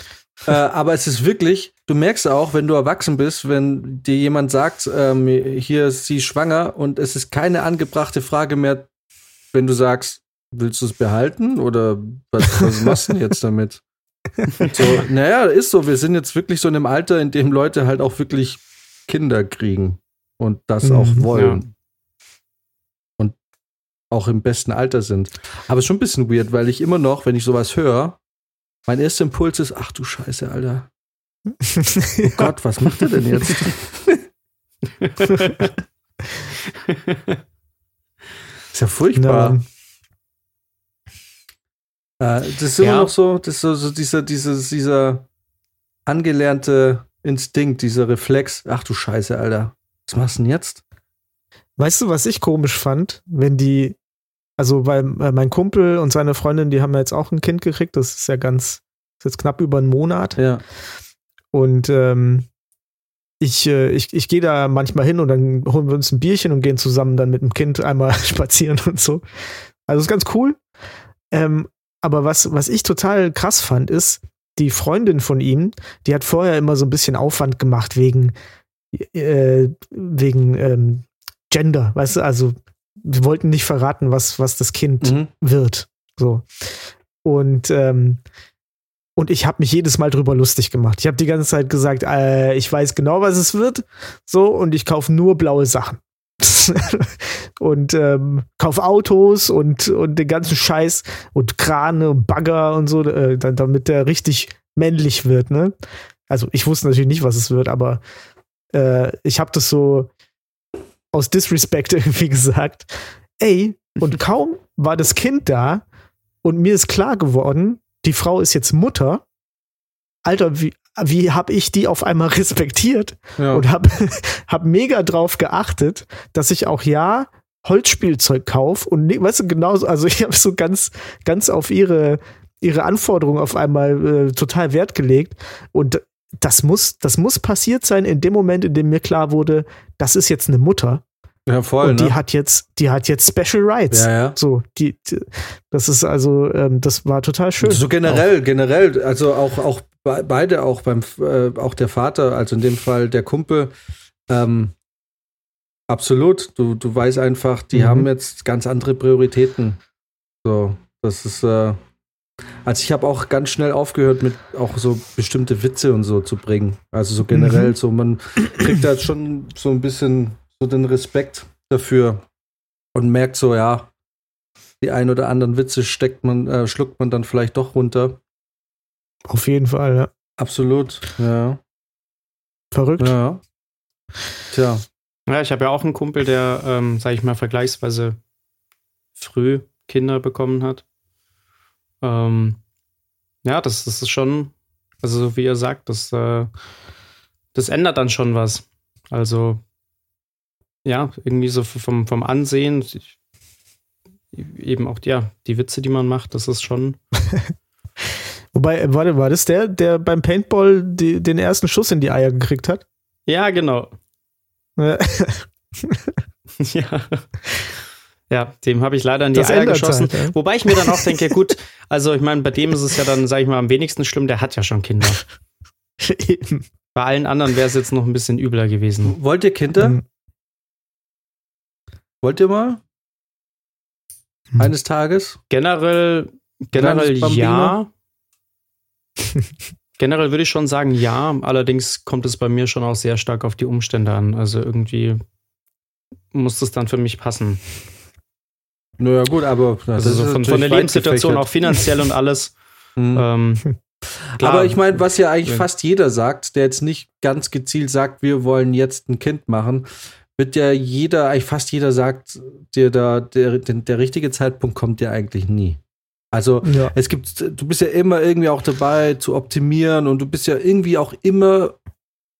äh, aber es ist wirklich, du merkst auch, wenn du erwachsen bist, wenn dir jemand sagt, ähm, hier ist sie schwanger und es ist keine angebrachte Frage mehr, wenn du sagst, willst du es behalten oder was, was machst du denn jetzt damit? So, naja, ist so. Wir sind jetzt wirklich so in einem Alter, in dem Leute halt auch wirklich Kinder kriegen und das Mhm, auch wollen. Und auch im besten Alter sind. Aber es ist schon ein bisschen weird, weil ich immer noch, wenn ich sowas höre, mein erster Impuls ist, ach du Scheiße, Alter. Oh Gott, was macht er denn jetzt? ist ja furchtbar. Na, Äh, das ist immer Ja. noch so, das ist so, so dieser, dieses, dieser angelernte Instinkt, dieser Reflex. Ach du Scheiße, Alter. Was machst du denn jetzt? Weißt du, was ich komisch fand, wenn die, also weil mein Kumpel und seine Freundin, die haben ja jetzt auch ein Kind gekriegt, das ist ja ganz, ist jetzt knapp über einen Monat. Ja. Und ähm, ich, äh, ich, ich gehe da manchmal hin und dann holen wir uns ein Bierchen und gehen zusammen dann mit dem Kind einmal spazieren und so. Also ist ganz cool. Ähm, aber was, was ich total krass fand, ist, die Freundin von ihm, die hat vorher immer so ein bisschen Aufwand gemacht wegen, äh, wegen ähm, Gender, weißt du, also wir wollten nicht verraten, was, was das Kind Mhm. wird. So. Und, ähm, und ich habe mich jedes Mal drüber lustig gemacht. Ich habe die ganze Zeit gesagt, äh, ich weiß genau, was es wird. So, und ich kaufe nur blaue Sachen. und ähm, kauf Autos und, und den ganzen Scheiß und Krane und Bagger und so, äh, damit der richtig männlich wird, ne? Also ich wusste natürlich nicht, was es wird, aber äh, ich habe das so aus Disrespect irgendwie gesagt. Ey, und kaum war das Kind da und mir ist klar geworden, die Frau ist jetzt Mutter. Alter, wie, wie habe ich die auf einmal respektiert Ja. und habe hab mega drauf geachtet, dass ich auch ja Holzspielzeug kaufe und weißt du genauso, also ich habe so ganz ganz auf ihre ihre Anforderungen auf einmal äh, total Wert gelegt und das muss das muss passiert sein in dem Moment, in dem mir klar wurde, das ist jetzt eine Mutter ja, voll, und die ne? hat jetzt die hat jetzt Special Rights. Ja, ja. So, die, die das ist also ähm, das war total schön. So generell, generell, also auch, auch be- beide, auch beim, äh, auch der Vater, also in dem Fall der Kumpel, ähm, absolut. Du, du weißt einfach, die Mhm. haben jetzt ganz andere Prioritäten. So, das ist, äh, also ich habe auch ganz schnell aufgehört, mit auch so bestimmte Witze und so zu bringen. Also so generell, Mhm. so man kriegt da schon so ein bisschen so den Respekt dafür und merkt so, ja, die ein oder anderen Witze steckt man, äh, schluckt man dann vielleicht doch runter. Auf jeden Fall, ja. Absolut. Ja. Verrückt. Ja. Tja. Ja, ich habe ja auch einen Kumpel, der, ähm, sage ich mal, vergleichsweise früh Kinder bekommen hat. Ähm, ja, das, das ist schon, also so wie ihr sagt, das, äh, das ändert dann schon was. Also, ja, irgendwie so vom, vom Ansehen, ich, eben auch, ja, die Witze, die man macht, das ist schon. Wobei, warte, war das der, der beim Paintball die, den ersten Schuss in die Eier gekriegt hat? Ja, genau. Ja. ja. Dem habe ich leider in die Das Eier geschossen. halt, ja. Wobei ich mir dann auch denke, gut, also ich meine, bei dem ist es ja dann, sage ich mal, am wenigsten schlimm, der hat ja schon Kinder. Eben. Bei allen anderen wäre es jetzt noch ein bisschen übler gewesen. Wollt ihr Kinder? Mhm. Wollt ihr mal? Hm. Eines Tages? Generell, generell ja. generell würde ich schon sagen ja. Allerdings kommt es bei mir schon auch sehr stark auf die Umstände an. Also irgendwie muss das dann für mich passen. Naja, gut, aber das Also ist so von, von der Lebenssituation auch finanziell und alles. Mhm. Ähm, klar. Aber ich meine, was ja eigentlich Wenn- fast jeder sagt, der jetzt nicht ganz gezielt sagt, wir wollen jetzt ein Kind machen, wird ja jeder, eigentlich fast jeder sagt, dir da, der, der, der richtige Zeitpunkt kommt ja eigentlich nie. Also Ja. es gibt, du bist ja immer irgendwie auch dabei zu optimieren und du bist ja irgendwie auch immer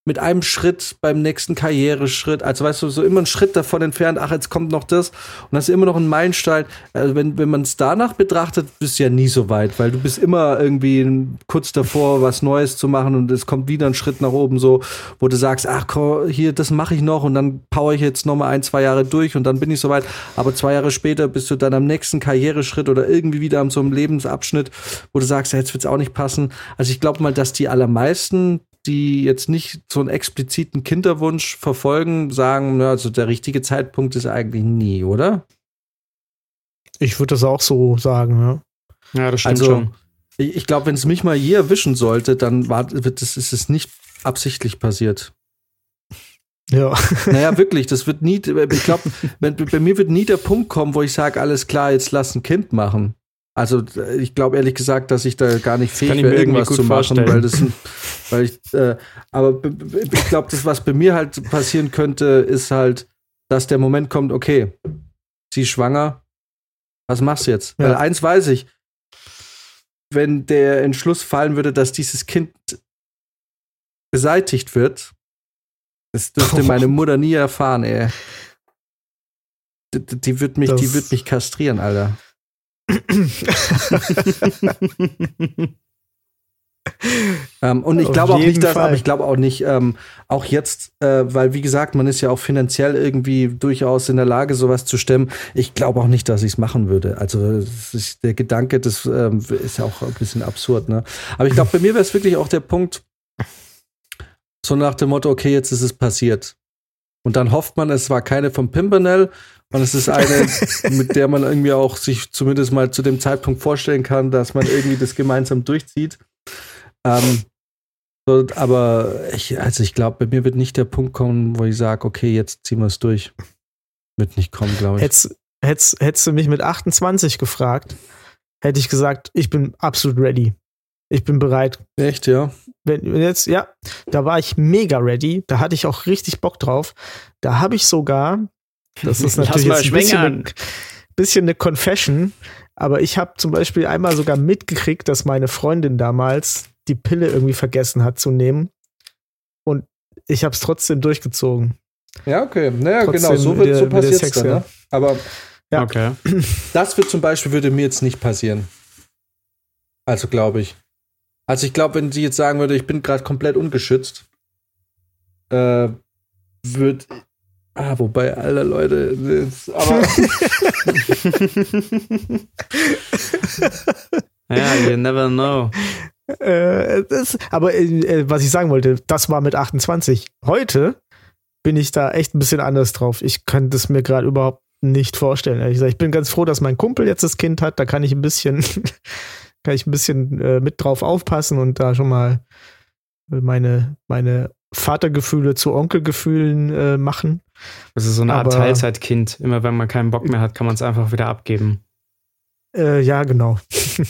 mit einem Schritt beim nächsten Karriereschritt, also weißt du, so immer einen Schritt davon entfernt, ach, jetzt kommt noch das und das ist immer noch ein Meilenstein. Also wenn, wenn man es danach betrachtet, bist du ja nie so weit, weil du bist immer irgendwie kurz davor, was Neues zu machen und es kommt wieder ein Schritt nach oben, so, wo du sagst, ach, komm, hier, das mache ich noch und dann power ich jetzt noch mal ein, zwei Jahre durch und dann bin ich so weit. Aber zwei Jahre später bist du dann am nächsten Karriereschritt oder irgendwie wieder am so einem Lebensabschnitt, wo du sagst, ja, jetzt wird's auch nicht passen. Also ich glaube mal, dass die allermeisten die jetzt nicht so einen expliziten Kinderwunsch verfolgen, sagen, na, also der richtige Zeitpunkt ist eigentlich nie, oder? Ich würde das auch so sagen, ja. ja, das stimmt Also, schon. Ich, ich glaube, wenn es mich mal je erwischen sollte, dann war, wird es, ist es nicht absichtlich passiert. Ja. Naja, wirklich, das wird nie, ich glaube, bei mir wird nie der Punkt kommen, wo ich sage, alles klar, jetzt lass ein Kind machen. Also ich glaube ehrlich gesagt, dass ich da gar nicht fähig wäre, irgendwas zu machen, vorstellen. weil das weil ich, äh, aber ich glaube, das, was bei mir halt passieren könnte, ist halt, dass der Moment kommt, okay, sie ist schwanger, was machst du jetzt? Ja. Weil eins weiß ich, wenn der Entschluss fallen würde, dass dieses Kind beseitigt wird, das dürfte meine Mutter nie erfahren, ey. Die, die- die wird mich, die Das- wird mich kastrieren, Alter. Ähm, und ich glaube auch nicht, dass, Fall. aber ich glaube auch nicht, ähm, auch jetzt, äh, weil wie gesagt, man ist ja auch finanziell irgendwie durchaus in der Lage, sowas zu stemmen. Ich glaube auch nicht, dass ich es machen würde. Also ist, der Gedanke, das ähm, ist ja auch ein bisschen absurd, ne? Aber ich glaube, bei mir wäre es wirklich auch der Punkt, so nach dem Motto, okay, jetzt ist es passiert. Und dann hofft man, es war keine vom Pimpernel und es ist eine, mit der man irgendwie auch sich zumindest mal zu dem Zeitpunkt vorstellen kann, dass man irgendwie das gemeinsam durchzieht. Ähm, so, aber ich, also ich glaube, bei mir wird nicht der Punkt kommen, wo ich sage, okay, jetzt ziehen wir es durch. Wird nicht kommen, glaube ich. Hättest, hättest, hättest du mich mit 28 gefragt, hätte ich gesagt, ich bin absolut ready. Ich bin bereit. Echt, ja. Wenn wenn jetzt, ja, da war ich mega ready. Da hatte ich auch richtig Bock drauf. Da habe ich sogar, das ist natürlich ein bisschen eine, bisschen eine Confession, aber ich habe zum Beispiel einmal sogar mitgekriegt, dass meine Freundin damals die Pille irgendwie vergessen hat zu nehmen. Und ich habe es trotzdem durchgezogen. Ja, okay. Naja, Trotzdem genau, so, wird, so passiert dann. ja. Ne? Aber Ja. Okay. das wird zum Beispiel, würde mir jetzt nicht passieren. Also glaube ich. Also ich glaube, wenn sie jetzt sagen würde, ich bin gerade komplett ungeschützt, äh, wird. Ah, wobei, alle Leute, das, aber Ja, you never know. Äh, das, aber äh, was ich sagen wollte, das war mit 28. Heute bin ich da echt ein bisschen anders drauf. Ich könnte es mir gerade überhaupt nicht vorstellen. Ehrlich gesagt. Ich bin ganz froh, dass mein Kumpel jetzt das Kind hat. Da kann ich ein bisschen, kann ich ein bisschen äh, mit drauf aufpassen und da schon mal meine, meine Vatergefühle zu Onkelgefühlen äh, machen. Das ist so eine Art Aber- Teilzeitkind. Immer wenn man keinen Bock mehr hat, kann man es einfach wieder abgeben. Äh, ja, genau.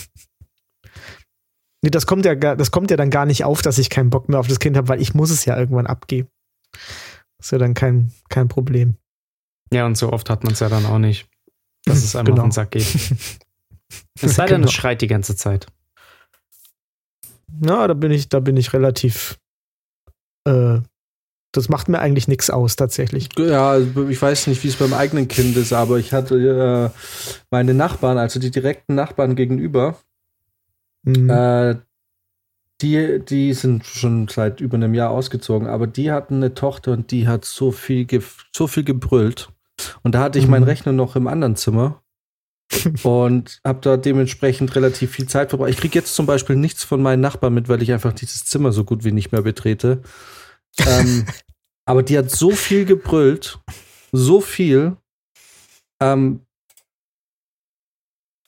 nee, das kommt ja das kommt ja dann gar nicht auf, dass ich keinen Bock mehr auf das Kind habe, weil ich muss es ja irgendwann abgeben. Das ist ja dann kein, kein Problem. Ja, und so oft hat man es ja dann auch nicht, dass es einem Genau. auf den Sack geht. Es sei denn, Genau. es schreit die ganze Zeit. Na, da bin ich, da bin ich relativ. Äh, das macht mir eigentlich nichts aus, tatsächlich. Ja, ich weiß nicht, wie es beim eigenen Kind ist, aber ich hatte äh, meine Nachbarn, also die direkten Nachbarn gegenüber, Mhm. äh, die, die sind schon seit über einem Jahr ausgezogen, aber die hatten eine Tochter und die hat so viel, so viel gebrüllt. Und da hatte ich Mhm. meinen Rechner noch im anderen Zimmer und habe da dementsprechend relativ viel Zeit verbracht. Ich kriege jetzt zum Beispiel nichts von meinen Nachbarn mit, weil ich einfach dieses Zimmer so gut wie nicht mehr betrete. Ähm, aber die hat so viel gebrüllt, so viel. Ähm,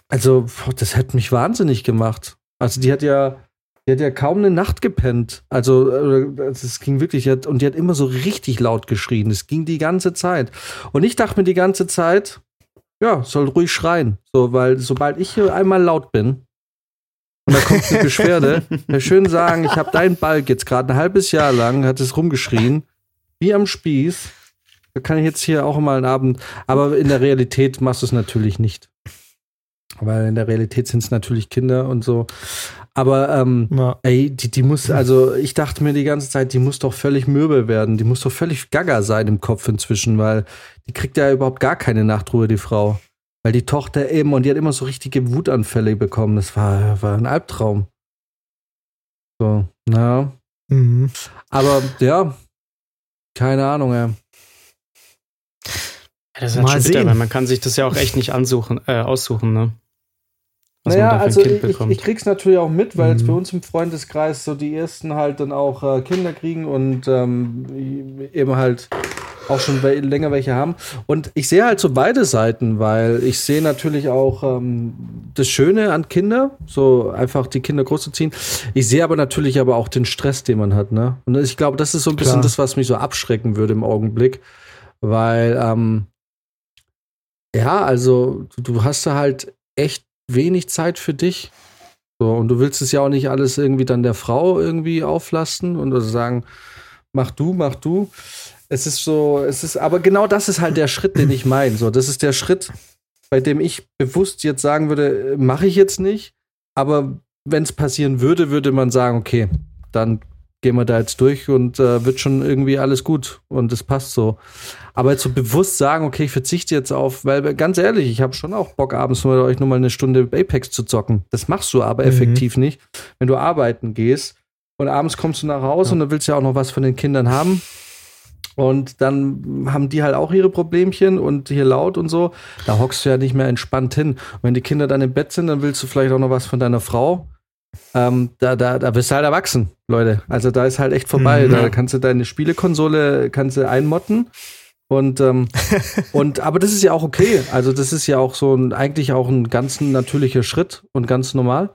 also, das hat mich wahnsinnig gemacht. Also, die hat ja, die hat ja kaum eine Nacht gepennt. Also, äh, es ging wirklich, und die hat immer so richtig laut geschrien. Es ging die ganze Zeit. Und ich dachte mir die ganze Zeit, ja, soll ruhig schreien. So, weil sobald ich hier einmal laut bin und da kommt eine Beschwerde, ja schön sagen, ich habe deinen Balk jetzt gerade ein halbes Jahr lang, hat es rumgeschrien, wie am Spieß. Da kann ich jetzt hier auch mal einen Abend, aber in der Realität machst du es natürlich nicht. Weil in der Realität sind es natürlich Kinder und so. Aber ähm, Ja. Ey, die, die muss, also ich dachte mir die ganze Zeit, die muss doch völlig mürbe werden. Die muss doch völlig gaga sein im Kopf inzwischen, weil die kriegt ja überhaupt gar keine Nachtruhe, die Frau. Weil die Tochter eben, und die hat immer so richtige Wutanfälle bekommen. Das war, war ein Albtraum. So, na. Mhm. Aber ja, keine Ahnung, ey. Ja, das ist halt Mal schon bitter, sehen. weil man kann sich das ja auch echt nicht ansuchen, äh, aussuchen, ne? Was naja, also ich, ich krieg's natürlich auch mit, weil jetzt Mhm. bei uns im Freundeskreis so die ersten halt dann auch äh, Kinder kriegen und ähm, eben halt auch schon länger welche haben. Und ich sehe halt so beide Seiten, weil ich sehe natürlich auch ähm, das Schöne an Kinder, so einfach die Kinder großzuziehen. Ich sehe aber natürlich aber auch den Stress, den man hat, ne? Und ich glaube, das ist so ein bisschen Klar. das, was mich so abschrecken würde im Augenblick, weil ähm, ja, also du, du hast da halt echt wenig Zeit für dich. So, und du willst es ja auch nicht alles irgendwie dann der Frau irgendwie auflasten und also sagen, mach du, mach du. Es ist so, es ist, aber genau das ist halt der Schritt, den ich meine. So, das ist der Schritt, bei dem ich bewusst jetzt sagen würde, mache ich jetzt nicht. Aber wenn es passieren würde, würde man sagen, okay, dann gehen wir da jetzt durch und äh, wird schon irgendwie alles gut und es passt so. Aber jetzt so bewusst sagen, okay, ich verzichte jetzt auf, weil ganz ehrlich, ich habe schon auch Bock, abends mit euch nur mal eine Stunde Apex zu zocken. Das machst du aber Mhm. effektiv nicht, wenn du arbeiten gehst und abends kommst du nach Hause und dann willst du ja auch noch was von den Kindern haben. Und dann haben die halt auch ihre Problemchen und hier laut und so. Da hockst du ja nicht mehr entspannt hin. Und wenn die Kinder dann im Bett sind, dann willst du vielleicht auch noch was von deiner Frau. Ähm, da, da, da bist du halt erwachsen, Leute. Also da ist halt echt vorbei. Mhm. Da kannst du deine Spielekonsole kannst du einmotten. Und, ähm, und aber das ist ja auch okay. Also, das ist ja auch so ein, eigentlich auch ein ganz natürlicher Schritt und ganz normal.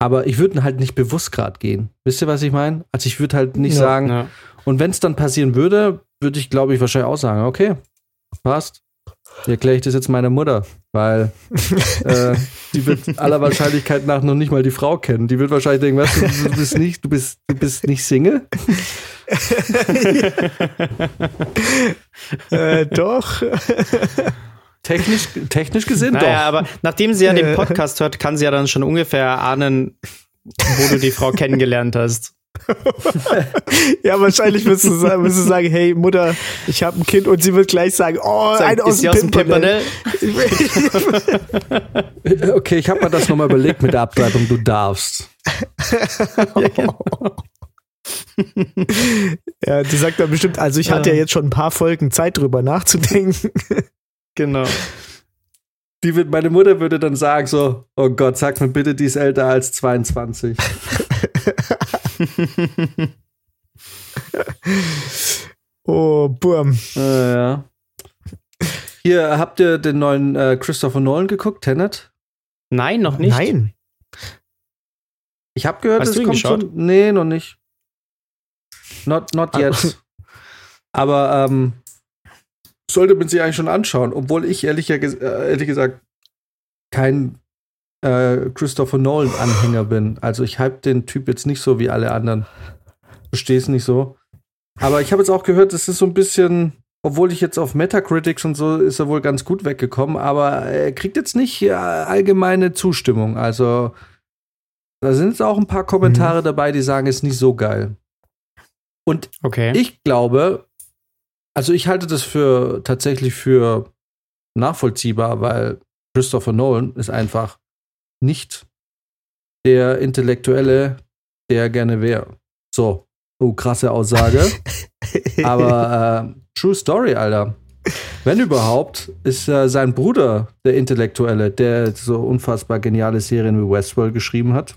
Aber ich würde halt nicht bewusst gerade gehen. Wisst ihr, was ich meine? Also ich würde halt nicht Ja. sagen, Ja. Und wenn es dann passieren würde, würde ich, glaube ich, wahrscheinlich auch sagen, okay, passt. Erkläre ich das jetzt meiner Mutter, weil äh, die wird aller Wahrscheinlichkeit nach noch nicht mal die Frau kennen. Die wird wahrscheinlich denken, was, du, du bist nicht, du bist, du bist nicht Single? äh, doch. Technisch, technisch gesehen Naja, doch. aber nachdem sie ja den Äh. Podcast hört, kann sie ja dann schon ungefähr ahnen, wo du die Frau kennengelernt hast. Ja, wahrscheinlich wirst du, sagen, wirst du sagen, hey Mutter, ich habe ein Kind und sie wird gleich sagen, oh, Sag, ein aus ist sie dem aus dem Pimpernel. Okay, ich habe mir das nochmal überlegt mit der Abtreibung, du darfst. Ja, die sagt dann bestimmt, also ich hatte ja jetzt schon ein paar Folgen Zeit drüber nachzudenken. Genau. Die wird, meine Mutter würde dann sagen so, oh Gott, sag mir bitte, die ist älter als 22. Oh, Burm. Äh, ja. Hier, habt ihr den neuen äh, Christopher Nolan geguckt, Tenet? Nein, noch nicht. Nein. Ich habe gehört, Hast es du ihn kommt geschaut? schon. Nee, noch nicht. Not, not yet. Aber ähm, sollte man sich eigentlich schon anschauen, obwohl ich ehrlich, äh, ehrlich gesagt kein äh, Christopher Nolan-Anhänger bin. Also ich hype den Typ jetzt nicht so wie alle anderen. Verstehe es nicht so. Aber ich habe jetzt auch gehört, es ist so ein bisschen obwohl ich jetzt auf Metacritics und so ist er wohl ganz gut weggekommen, aber er kriegt jetzt nicht allgemeine Zustimmung. Also da sind jetzt auch ein paar Kommentare Mhm. dabei, die sagen, ist nicht so geil. Und Okay. ich glaube, also ich halte das für tatsächlich für nachvollziehbar, weil Christopher Nolan ist einfach nicht der Intellektuelle, der er gerne wäre. So, oh, krasse Aussage. Aber äh, True Story, Alter. Wenn überhaupt, ist äh, sein Bruder der Intellektuelle, der so unfassbar geniale Serien wie Westworld geschrieben hat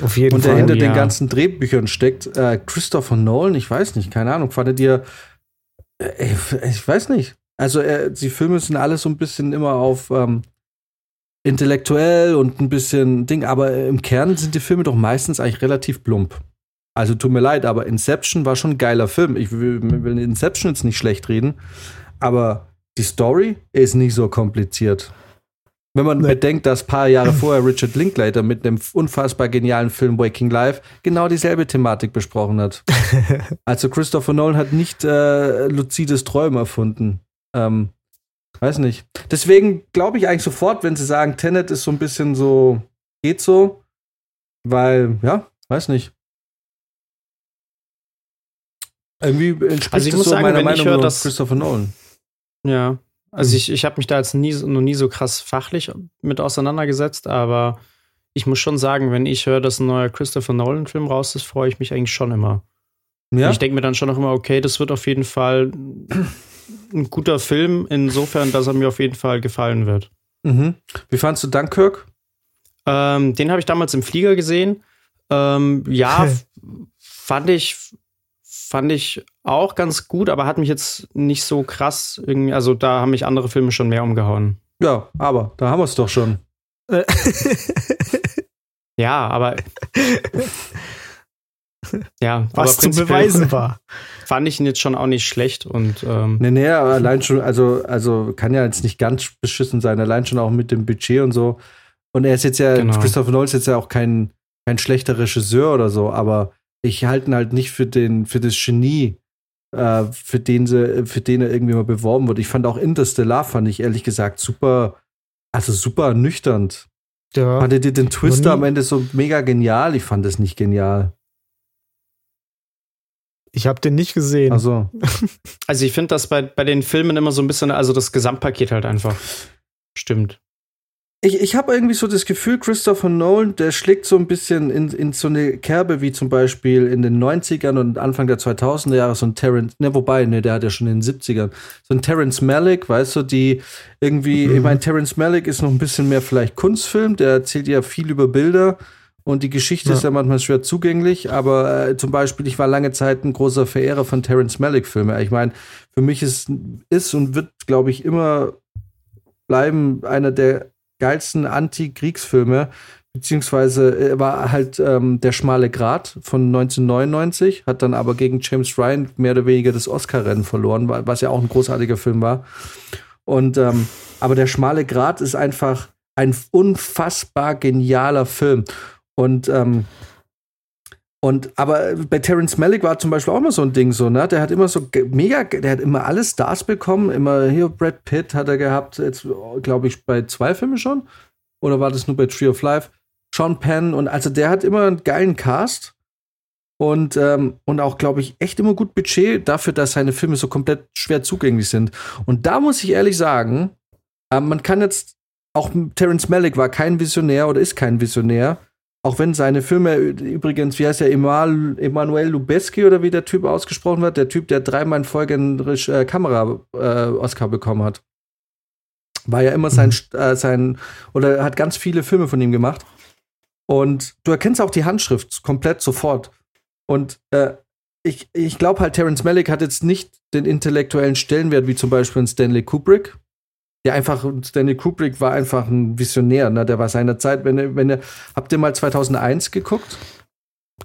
Auf jeden und der Fall. hinter den ja. ganzen Drehbüchern steckt. Äh, Christopher Nolan, ich weiß nicht, keine Ahnung, fandet ihr, äh, ich weiß nicht. Also äh, die Filme sind alles so ein bisschen immer auf ähm, intellektuell und ein bisschen Ding, aber im Kern sind die Filme doch meistens eigentlich relativ plump. Also tut mir leid, aber Inception war schon ein geiler Film. Ich will, will Inception jetzt nicht schlecht reden, aber die Story ist nicht so kompliziert. Wenn man Nee. bedenkt, dass ein paar Jahre vorher Richard Linklater mit einem unfassbar genialen Film Waking Life genau dieselbe Thematik besprochen hat. also Christopher Nolan hat nicht äh, luzides Träumen erfunden. Ähm, weiß nicht. Deswegen glaube ich eigentlich sofort, wenn sie sagen, Tenet ist so ein bisschen so, geht so, weil, ja, weiß nicht. Irgendwie entspricht Also ich muss so sagen, meiner Meinung höre, nach dass- Christopher Nolan. Ja. Also ich, ich habe mich da jetzt nie, noch nie so krass fachlich mit auseinandergesetzt, aber ich muss schon sagen, wenn ich höre, dass ein neuer Christopher Nolan-Film raus ist, freue ich mich eigentlich schon immer. Ja, Ich denke mir dann schon noch immer, okay, das wird auf jeden Fall ein guter Film, insofern, dass er mir auf jeden Fall gefallen wird. mhm. Wie fandst du Dunkirk? Ähm, den habe ich damals im Flieger gesehen. Ähm, ja, fand ich, fand ich auch ganz gut, aber hat mich jetzt nicht so krass irgendwie, also da haben mich andere Filme schon mehr umgehauen. Ja, aber da haben wir es doch schon. Ja, aber. ja, Was zu beweisen war. Fand ich ihn jetzt schon auch nicht schlecht und ähm, Nee, nee, aber allein schon, also, also kann ja jetzt nicht ganz beschissen sein, allein schon auch mit dem Budget und so. Und er ist jetzt ja, Genau. Christopher Nolan ist jetzt ja auch kein, kein schlechter Regisseur oder so, aber ich halte ihn halt nicht für den, für das Genie, äh, für den sie, für den er irgendwie mal beworben wird. Ich fand auch Interstellar, fand ich ehrlich gesagt super, also super ernüchternd. Ja. Fandet ihr den Twister am Ende so mega genial? Ich fand es nicht genial. Ich habe den nicht gesehen. Also, also ich finde das bei, bei den Filmen immer so ein bisschen, also das Gesamtpaket halt einfach stimmt. Ich, ich habe irgendwie so das Gefühl, Christopher Nolan, der schlägt so ein bisschen in, in so eine Kerbe wie zum Beispiel in den 90ern und Anfang der 2000er Jahre so ein Terrence, ne, wobei, ne, der hat ja schon in den 70ern, so ein Terrence Malick, weißt du, die irgendwie, ich meine, Terrence Malick ist noch ein bisschen mehr vielleicht Kunstfilm, der erzählt ja viel über Bilder und die Geschichte Ja. ist ja manchmal schwer zugänglich, aber äh, zum Beispiel, ich war lange Zeit ein großer Verehrer von Terrence Malick-Filmen. Ich meine, für mich ist, ist und wird, glaube ich, immer bleiben einer der geilsten Anti-Kriegsfilme, beziehungsweise er war halt ähm, der schmale Grat von 1999, hat dann aber gegen James Ryan mehr oder weniger das Oscar-Rennen verloren, wa- was ja auch ein großartiger Film war. Und ähm, aber der schmale Grat ist einfach ein unfassbar genialer Film. Und ähm, und aber bei Terrence Malick war zum Beispiel auch immer so ein Ding so, ne? Der hat immer so mega, der hat immer alle Stars bekommen, immer hier Brad Pitt hat er gehabt, jetzt glaube ich bei zwei Filmen schon. Oder war das nur bei Tree of Life? Sean Penn und also der hat immer einen geilen Cast und, ähm, und auch, glaube ich, echt immer gut Budget dafür, dass seine Filme so komplett schwer zugänglich sind. Und da muss ich ehrlich sagen, ähm, man kann jetzt, auch Terrence Malick war kein Visionär oder ist kein Visionär, auch wenn seine Filme übrigens, wie heißt der, Emanuel Lubezki oder wie der Typ ausgesprochen wird, der Typ, der dreimal in Folge einen äh, Kamera-Oscar bekommen hat. War ja immer sein, äh, sein, oder hat ganz viele Filme von ihm gemacht. Und du erkennst auch die Handschrift komplett sofort. Und äh, ich, ich glaube halt, Terrence Malick hat jetzt nicht den intellektuellen Stellenwert wie zum Beispiel Stanley Kubrick. Der einfach, Stanley Kubrick war einfach ein Visionär, ne? Der war seiner Zeit, wenn er, wenn er, habt ihr mal 2001 geguckt?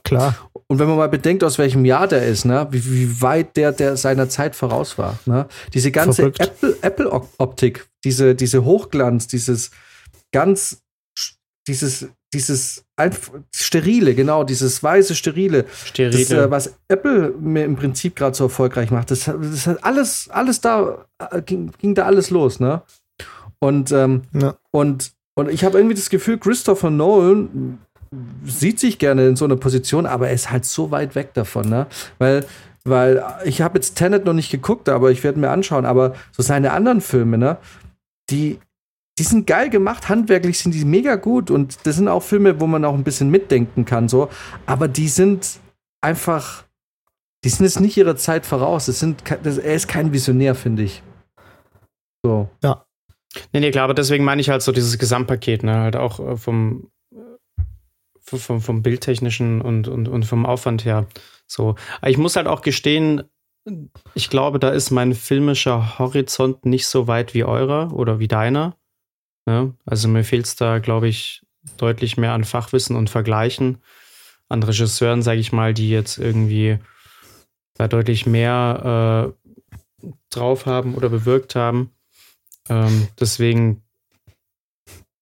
Klar. Und wenn man mal bedenkt, aus welchem Jahr der ist, ne, wie, wie weit der, der seiner Zeit voraus war, ne? Diese ganze Verrückt. Apple- Apple-Optik, diese, diese Hochglanz, dieses ganz, dieses, dieses sterile, genau, dieses weiße sterile, Sterile. das, äh, was Apple mir im Prinzip gerade so erfolgreich macht, das, das hat alles, alles da, äh, ging, ging da alles los, ne? Und, ähm, Ja. und, und ich habe irgendwie das Gefühl, Christopher Nolan sieht sich gerne in so einer Position, aber er ist halt so weit weg davon, ne? Weil, weil ich habe jetzt Tenet noch nicht geguckt, aber ich werde mir anschauen, aber so seine anderen Filme, ne? Die, die sind geil gemacht, handwerklich sind die mega gut und das sind auch Filme, wo man auch ein bisschen mitdenken kann, so. Aber die sind einfach, die sind jetzt nicht ihrer Zeit voraus. Das sind, das, er ist kein Visionär, finde ich. So. Nee, nee, klar, aber deswegen meine ich halt so dieses Gesamtpaket, ne? Halt auch äh, vom, äh, vom, vom Bildtechnischen und, und, und vom Aufwand her. So. Aber ich muss halt auch gestehen, ich glaube, da ist mein filmischer Horizont nicht so weit wie eurer oder wie deiner. Ne? Also mir fehlt es da, glaube ich, deutlich mehr an Fachwissen und Vergleichen. An Regisseuren, sage ich mal, die jetzt irgendwie da deutlich mehr äh, drauf haben oder bewirkt haben. Ähm, deswegen,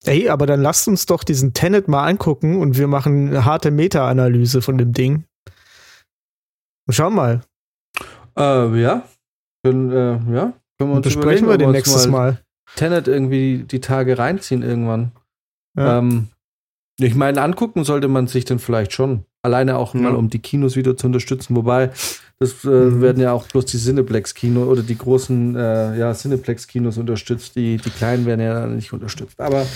Ey, aber dann lasst uns doch diesen Tenet mal angucken und wir machen eine harte Meta-Analyse von dem Ding. Und schau mal, Äh, ja. Können, äh, ja. Können wir uns besprechen wir den nächstes Mal. Tenet irgendwie die Tage reinziehen irgendwann. Ja. Ähm, ich meine, angucken sollte man sich dann vielleicht schon. Alleine auch Ja. mal, um die Kinos wieder zu unterstützen. Wobei, das äh, Mhm. werden ja auch bloß die Cineplex-Kino oder die großen äh, ja, Cineplex-Kinos unterstützt. Die, die kleinen werden ja nicht unterstützt. Aber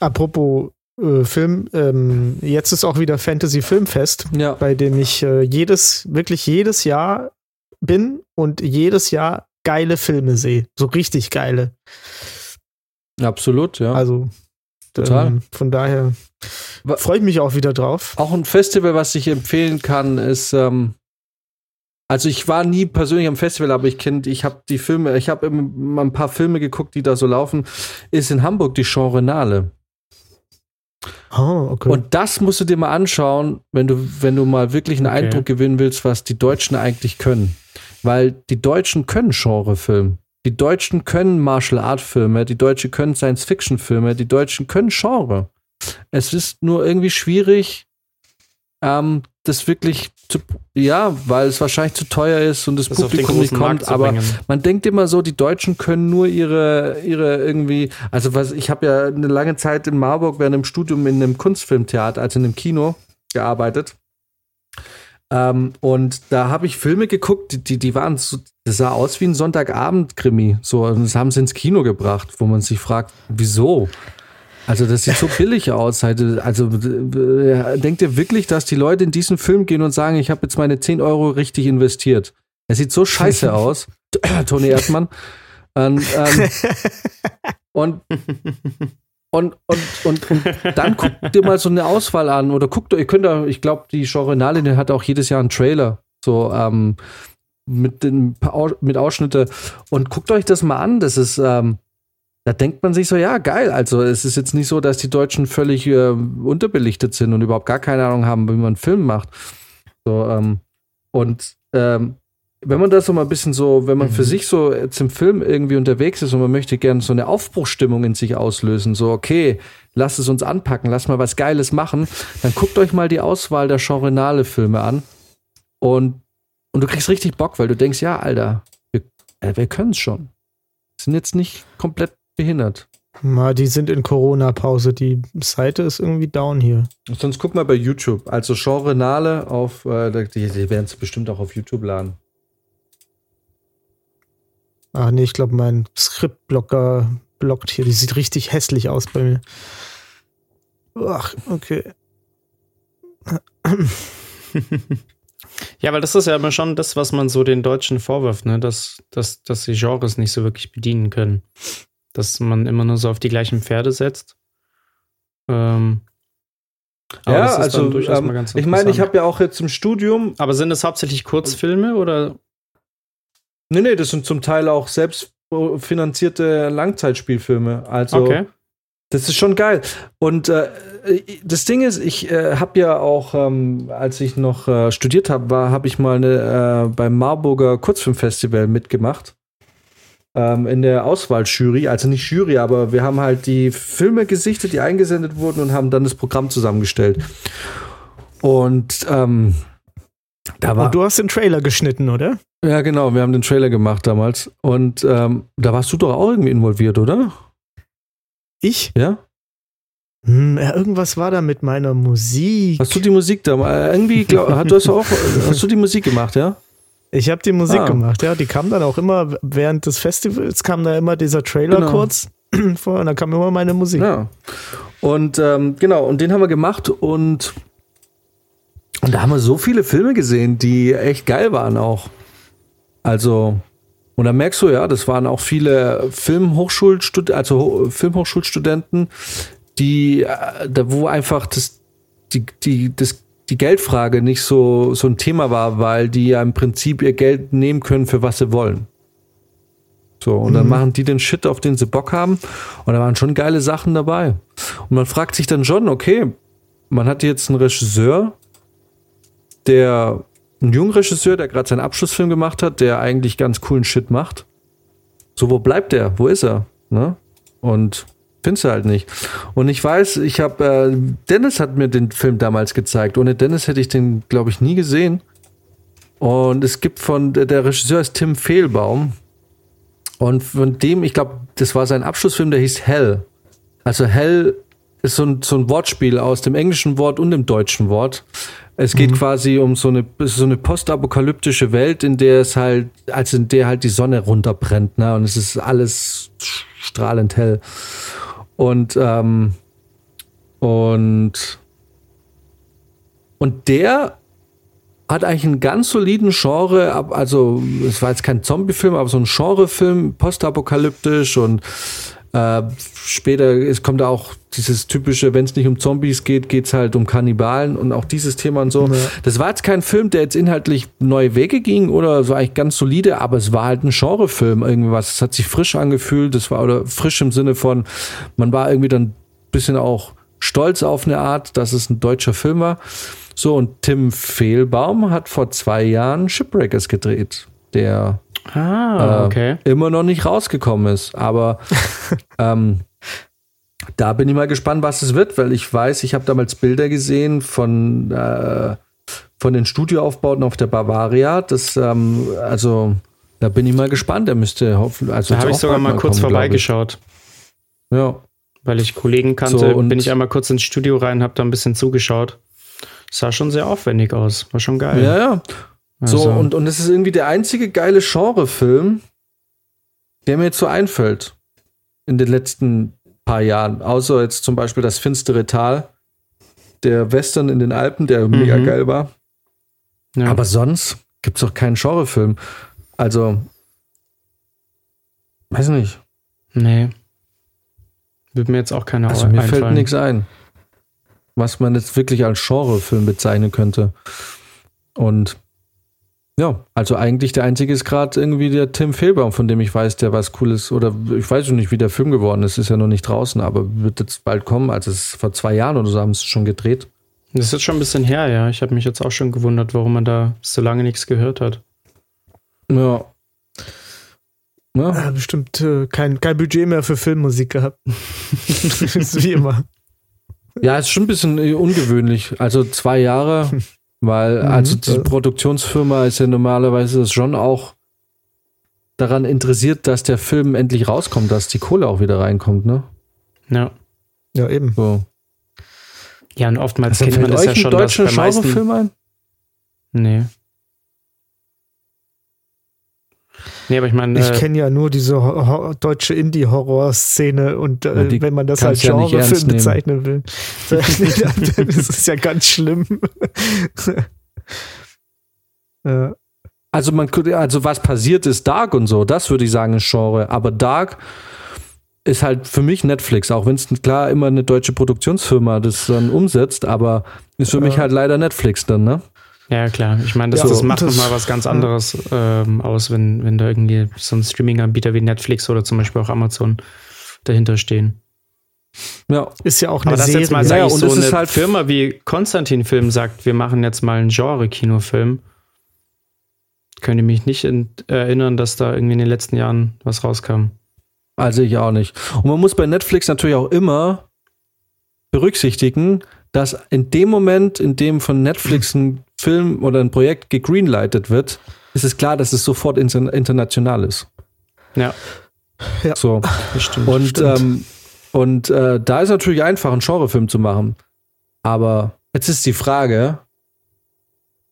Apropos äh, Film, ähm, jetzt ist auch wieder Fantasy Filmfest, ja, bei dem ich äh, jedes, wirklich jedes Jahr bin und jedes Jahr geile Filme sehe. So richtig geile. Absolut, ja. Also Total. Ähm, von daher freue ich mich auch wieder drauf. Auch ein Festival, was ich empfehlen kann, ist, ähm, also ich war nie persönlich am Festival, aber ich kenne, ich habe die Filme, ich habe mal ein paar Filme geguckt, die da so laufen, ist in Hamburg die Genrenale. Oh, okay. Und das musst du dir mal anschauen, wenn du, wenn du mal wirklich einen Okay. Eindruck gewinnen willst, was die Deutschen eigentlich können. Weil die Deutschen können Genrefilm. Die Deutschen können Martial Art Filme, die Deutschen können Science Fiction Filme, die Deutschen können Genre. Es ist nur irgendwie schwierig, ähm, das wirklich zu, ja, weil es wahrscheinlich zu teuer ist und das, das Publikum nicht kommt, aber man denkt immer so, die Deutschen können nur ihre, ihre irgendwie, also was, ich habe ja eine lange Zeit in Marburg während dem Studium in einem Kunstfilmtheater, also in einem Kino gearbeitet. Ähm, und da habe ich Filme geguckt, die, die, die waren so, das sah aus wie ein Sonntagabend-Krimi. So, und das haben sie ins Kino gebracht, wo man sich fragt, wieso? Also, das sieht so billig aus. Also, also äh, denkt ihr wirklich, dass die Leute in diesen Film gehen und sagen, ich habe jetzt meine 10 Euro richtig investiert? Es sieht so scheiße aus, Toni Erdmann. Und, ähm, und, und, und, und, und dann guckt dir mal so eine Auswahl an oder guckt ihr könnt da, ich glaube, die Genrenale die hat auch jedes Jahr einen Trailer, so ähm, mit, den, mit Ausschnitte und guckt euch das mal an. Das ist, ähm, da denkt man sich so, ja, geil. Also es ist jetzt nicht so, dass die Deutschen völlig äh, unterbelichtet sind und überhaupt gar keine Ahnung haben, wie man einen Film macht. So, ähm, und ähm, wenn man das so mal ein bisschen so, wenn man für sich so jetzt im Film irgendwie unterwegs ist und man möchte gerne so eine Aufbruchstimmung in sich auslösen, so, okay, lasst es uns anpacken, lasst mal was Geiles machen, dann guckt euch mal die Auswahl der Genrenale-Filme an und, und du kriegst richtig Bock, weil du denkst, ja, Alter, wir, äh, wir können es schon. Sind jetzt nicht komplett behindert. Mal, die sind in Corona-Pause. Die Seite ist irgendwie down hier. Sonst guck mal bei YouTube. Also Genrenale auf, äh, die, die werden es bestimmt auch auf YouTube laden. Ach nee, ich glaube, mein Skriptblocker blockt hier. Die sieht richtig hässlich aus bei mir. Ach, okay. Ja, weil das ist ja immer schon das, was man so den Deutschen vorwirft, ne? dass, dass, dass die Genres nicht so wirklich bedienen können. Dass man immer nur so auf die gleichen Pferde setzt. Ähm, aber das ist dann durchaus ähm, mal ganz ich meine, ich habe ja auch jetzt im Studium, Aber sind es hauptsächlich Kurzfilme oder? Nee, nee, das sind zum Teil auch selbstfinanzierte Langzeitspielfilme. Also Okay. Das ist schon geil. Und äh, das Ding ist, ich äh, habe ja auch, ähm, als ich noch äh, studiert habe, war, habe ich mal eine, äh, beim Marburger Kurzfilmfestival mitgemacht. ähm, in der Auswahljury, also nicht Jury, aber wir haben halt die Filme gesichtet, die eingesendet wurden und haben dann das Programm zusammengestellt. Und ähm, da war. Und du hast den Trailer geschnitten, oder? Ja, genau, wir haben den Trailer gemacht damals. Und ähm, da warst du doch auch irgendwie involviert, oder? Ich? Ja? Hm, ja, irgendwas war da mit meiner Musik. Hast du die Musik da mal? Irgendwie, glaub, hast, du auch, hast du die Musik gemacht, ja? Ich habe die Musik Ah. gemacht, ja. Die kam dann auch immer während des Festivals, kam da immer dieser Trailer Genau. kurz vor und dann kam immer meine Musik. Ja. Und ähm, genau, und den haben wir gemacht und, und da haben wir so viele Filme gesehen, die echt geil waren auch. Also, und da merkst du ja, das waren auch viele Filmhochschulstudenten, also Ho- Filmhochschulstudenten, die, äh, da wo einfach das, die, die, das, die Geldfrage nicht so, so ein Thema war, weil die ja im Prinzip ihr Geld nehmen können, für was sie wollen. So, und dann machen die den Shit, auf den sie Bock haben. Und da waren schon geile Sachen dabei. Und man fragt sich dann schon, okay, man hat jetzt einen Regisseur, der, einen jungen Regisseur, der gerade seinen Abschlussfilm gemacht hat, der eigentlich ganz coolen Shit macht. So, wo bleibt der? Wo ist er? Ne? Und findest du halt nicht. Und ich weiß, ich habe, äh, Dennis hat mir den Film damals gezeigt. Ohne Dennis hätte ich den, glaube ich, nie gesehen. Und es gibt von, der der Regisseur ist Tim Fehlbaum. Und von dem, ich glaube, das war sein Abschlussfilm, der hieß Hell. Also Hell ist so ein, so ein Wortspiel aus dem englischen Wort und dem deutschen Wort. Es geht quasi um so eine, so eine postapokalyptische Welt, in der es halt, also in der halt die Sonne runterbrennt, ne? Und es ist alles strahlend hell. Und, ähm, und, und der hat eigentlich einen ganz soliden Genre, also es war jetzt kein Zombie-Film, aber so ein Genre-Film, postapokalyptisch und äh, später es kommt da auch dieses typische, wenn es nicht um Zombies geht, geht es halt um Kannibalen und auch dieses Thema und so. Ja. Das war jetzt kein Film, der jetzt inhaltlich neue Wege ging oder so eigentlich ganz solide, aber es war halt ein Genrefilm, irgendwas. Es hat sich frisch angefühlt, das war oder frisch im Sinne von, man war irgendwie dann ein bisschen auch stolz auf eine Art, dass es ein deutscher Film war. So, und Tim Fehlbaum hat vor zwei Jahren Shipbreakers gedreht, der Ah, äh, okay. immer noch nicht rausgekommen ist. Aber ähm, da bin ich mal gespannt, was es wird, weil ich weiß, ich habe damals Bilder gesehen von, äh, von den Studioaufbauten auf der Bavaria. Das, ähm, also, da bin ich mal gespannt. Der müsste hoffen, also Da habe ich sogar mal kurz kommen, vorbeigeschaut. Ja. weil ich Kollegen kannte. So, und- bin ich einmal kurz ins Studio rein, habe da ein bisschen zugeschaut. Sah schon sehr aufwendig aus. War schon geil. Ja, ja. So, Also- und, und es ist irgendwie der einzige geile Genrefilm, der mir jetzt so einfällt in den letzten paar Jahren. Außer jetzt zum Beispiel das finstere Tal, der Western in den Alpen, der mega Mhm. geil war. Ja. Aber sonst gibt es doch keinen Genrefilm. Also, weiß nicht. nee. Wird mir jetzt auch keiner Also mir fällt nichts ein, was man jetzt wirklich als Genrefilm bezeichnen könnte. Und ja, also eigentlich der einzige ist gerade irgendwie der Tim Fehlbaum, von dem ich weiß, der was Cooles oder ich weiß noch nicht, wie der Film geworden ist, ist ja noch nicht draußen, aber wird jetzt bald kommen. Also es ist vor zwei Jahren oder so haben sie es schon gedreht. Das ist jetzt schon ein bisschen her, ja. Ich habe mich jetzt auch schon gewundert, warum man da so lange nichts gehört hat. Ja. Ja, Ah, bestimmt äh, kein, kein Budget mehr für Filmmusik gehabt. ist wie immer. ja ist schon ein bisschen äh, ungewöhnlich. Also zwei Jahre, weil Mhm. also die Ja. Produktionsfirma ist ja normalerweise schon auch daran interessiert, dass der Film endlich rauskommt, dass die Kohle auch wieder reinkommt, ne? Ja. Ja, eben. So. Ja, und oftmals Also kennt man das euch ja schon, meisten... Genrefilm ein? Nee. Nee, aber ich meine, Ich äh, kenne ja nur diese ho deutsche Indie-Horror-Szene und äh, Ja, wenn man das als ja ernst Genrefilm nehmen. bezeichnen will, dann ist es ja ganz schlimm. ja. Also man könnte, also was passiert ist, Dark und so, das würde ich sagen, ist Genre. Aber Dark ist halt für mich Netflix, auch wenn es klar immer eine deutsche Produktionsfirma das dann umsetzt, aber ist für Ja. mich halt leider Netflix dann, ne? Ja klar, ich meine, das, Ja, das macht das- nochmal was ganz anderes ähm, aus, wenn, wenn da irgendwie so ein Streaming-Anbieter wie Netflix oder zum Beispiel auch Amazon dahinter stehen. Ja. Ist ja auch Aber eine dass Serie. jetzt mal Ja, und so es ist eine halt- Firma wie Konstantin Film sagt, wir machen jetzt mal einen Genre-Kinofilm, könnte mich nicht in, erinnern, dass da irgendwie in den letzten Jahren was rauskam. Also ich auch nicht. Und man muss bei Netflix natürlich auch immer berücksichtigen, dass in dem Moment, in dem von Netflix ein Film oder ein Projekt gegreenlightet wird, ist es klar, dass es sofort inter international ist. Ja. Ja. So. Das stimmt. Und, Stimmt. ähm, und äh, da ist natürlich einfach, einen Genrefilm zu machen. Aber jetzt ist die Frage,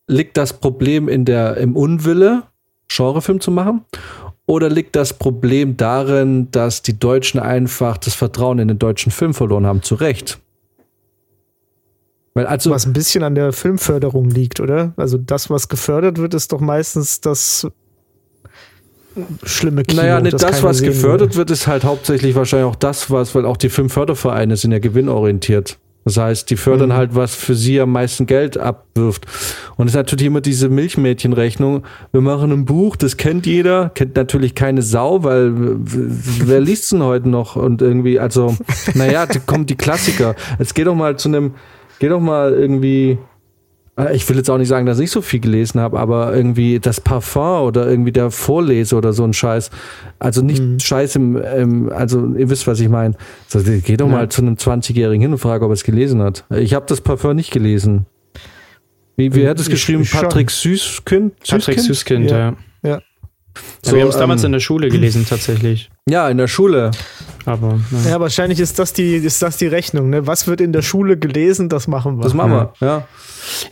liegt das Problem in der, im Unwille, Genrefilm zu machen? Oder liegt das Problem darin, dass die Deutschen einfach das Vertrauen in den deutschen Film verloren haben? Zu Recht. Weil also, was ein bisschen an der Filmförderung liegt, oder? Also das, was gefördert wird, ist doch meistens das schlimme Kino. naja, nicht das, keiner was gefördert will. wird, ist halt hauptsächlich wahrscheinlich auch das, was, weil auch die Filmfördervereine sind ja gewinnorientiert. Das heißt, die fördern Mhm. halt, was für sie am meisten Geld abwirft. Und es ist natürlich immer diese Milchmädchenrechnung. Wir machen ein Buch, das kennt jeder, kennt natürlich keine Sau, weil wer liest denn heute noch? Und irgendwie, also, naja, da kommen die Klassiker. Jetzt geh doch mal zu einem, geh doch mal irgendwie, äh, ich will jetzt auch nicht sagen, dass ich so viel gelesen habe, aber irgendwie das Parfum oder irgendwie der Vorleser oder so ein Scheiß. Also nicht Mhm. Scheiß im, im, also ihr wisst, was ich meine. So, geh doch Ja. mal zu einem 20-Jährigen hin und frage, ob er es gelesen hat. Ich habe das Parfum nicht gelesen. Wie, wie hat es Ich- geschrieben? ich schon. Patrick Süßkind? Patrick Süßkind, Ja. ja. Ja. ja wir haben es damals ähm, in der Schule gelesen, tatsächlich. Ja, in der Schule. Aber ja. Ja, wahrscheinlich ist das die, ist das die Rechnung. Ne? Was wird in der Schule gelesen, das machen wir. Das machen wir, ja.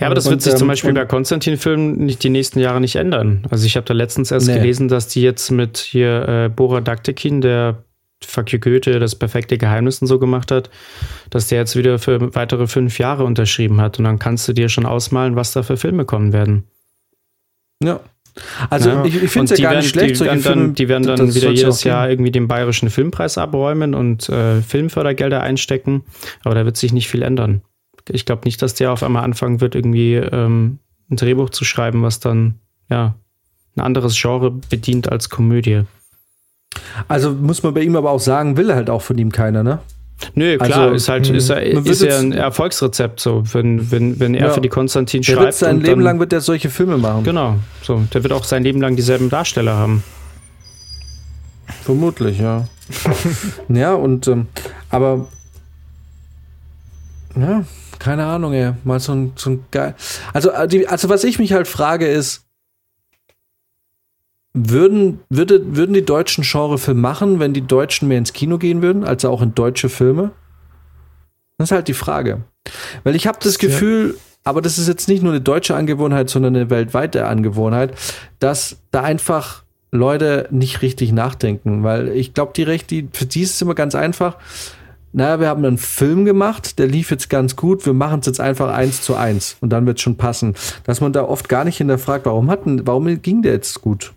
Ja, aber das Und, wird sich zum ähm, Beispiel bei Konstantin-Filmen nicht die nächsten Jahre nicht ändern. Also ich habe da letztens erst Nee. gelesen, dass die jetzt mit hier äh, Bora Daktekin, der Fuck you Goethe, das perfekte Geheimnis und so gemacht hat, dass der jetzt wieder für weitere fünf Jahre unterschrieben hat. Und dann kannst du dir schon ausmalen, was da für Filme kommen werden. Ja. Also Ja. ich, ich Und finde es ja gar werden, nicht schlecht. Die solche werden, dann, die werden dann wieder jedes Jahr irgendwie den bayerischen Filmpreis abräumen und äh, Filmfördergelder einstecken. Aber da wird sich nicht viel ändern. Ich glaube nicht, dass der auf einmal anfangen wird, irgendwie ähm, ein Drehbuch zu schreiben, was dann ja ein anderes Genre bedient als Komödie. Also muss man bei ihm aber auch sagen, will halt auch von ihm keiner, ne? Nö, klar, Also, ist halt ist, ja- man wird ist ja ein Erfolgsrezept so, wenn, wenn, wenn er Ja. für die Konstantin Der schreibt. wird sein Leben dann, lang wird er solche Filme machen. Genau, so. Der wird auch sein Leben lang dieselben Darsteller haben. Vermutlich, ja. ja, und ähm, aber ja, keine Ahnung, ey. Mal so ein, so ein geil. Also, äh, also was ich mich halt frage ist, würden, würde, würden die Deutschen Genrefilm machen, wenn die Deutschen mehr ins Kino gehen würden, also auch in deutsche Filme? Das ist halt die Frage. Weil ich habe das Ja. Gefühl, aber das ist jetzt nicht nur eine deutsche Angewohnheit, sondern eine weltweite Angewohnheit, dass da einfach Leute nicht richtig nachdenken. Weil ich glaube, die Recht, die, für die ist es immer ganz einfach. Naja, wir haben einen Film gemacht, der lief jetzt ganz gut, wir machen es jetzt einfach eins zu eins und dann wird es schon passen. Dass man da oft gar nicht hinterfragt, warum hatten, warum ging der jetzt gut?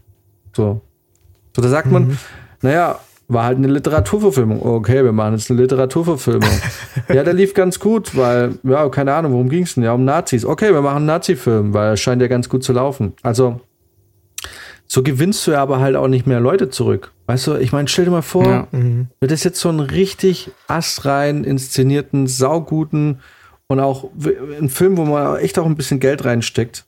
So. So, da sagt man, naja, war halt eine Literaturverfilmung. Okay, wir machen jetzt eine Literaturverfilmung. ja, der lief ganz gut, weil, ja, keine Ahnung, worum ging es denn? Ja, um Nazis. Okay, wir machen einen Nazi-Film, weil er scheint ja ganz gut zu laufen. Also, so gewinnst du ja aber halt auch nicht mehr Leute zurück. Weißt du, ich meine, stell dir mal vor, Ja. Mhm. wird das jetzt so einen richtig astrein inszenierten, sauguten und auch w- ein Film, wo man echt auch ein bisschen Geld reinsteckt.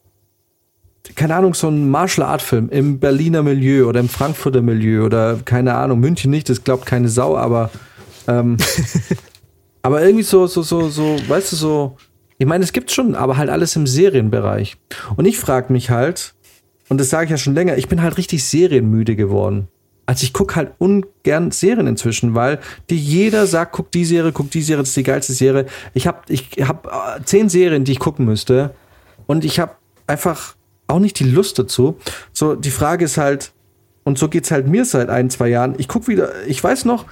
Keine Ahnung, so ein Martial Art Film im Berliner Milieu oder im Frankfurter Milieu oder keine Ahnung, München nicht, das glaubt keine Sau, aber ähm, aber irgendwie so, so, so, so, weißt du, so, ich meine, es gibt schon, aber halt alles im Serienbereich. Und ich frage mich halt, und das sage ich ja schon länger, ich bin halt richtig serienmüde geworden. Also ich gucke halt ungern Serien inzwischen, weil die jeder sagt, guck die Serie, guck die Serie, das ist die geilste Serie. Ich habe ich hab, äh, zehn Serien, die ich gucken müsste und ich habe einfach auch nicht die Lust dazu. So, die Frage ist halt, und so geht's halt mir seit ein, zwei Jahren. Ich guck wieder, ich weiß noch,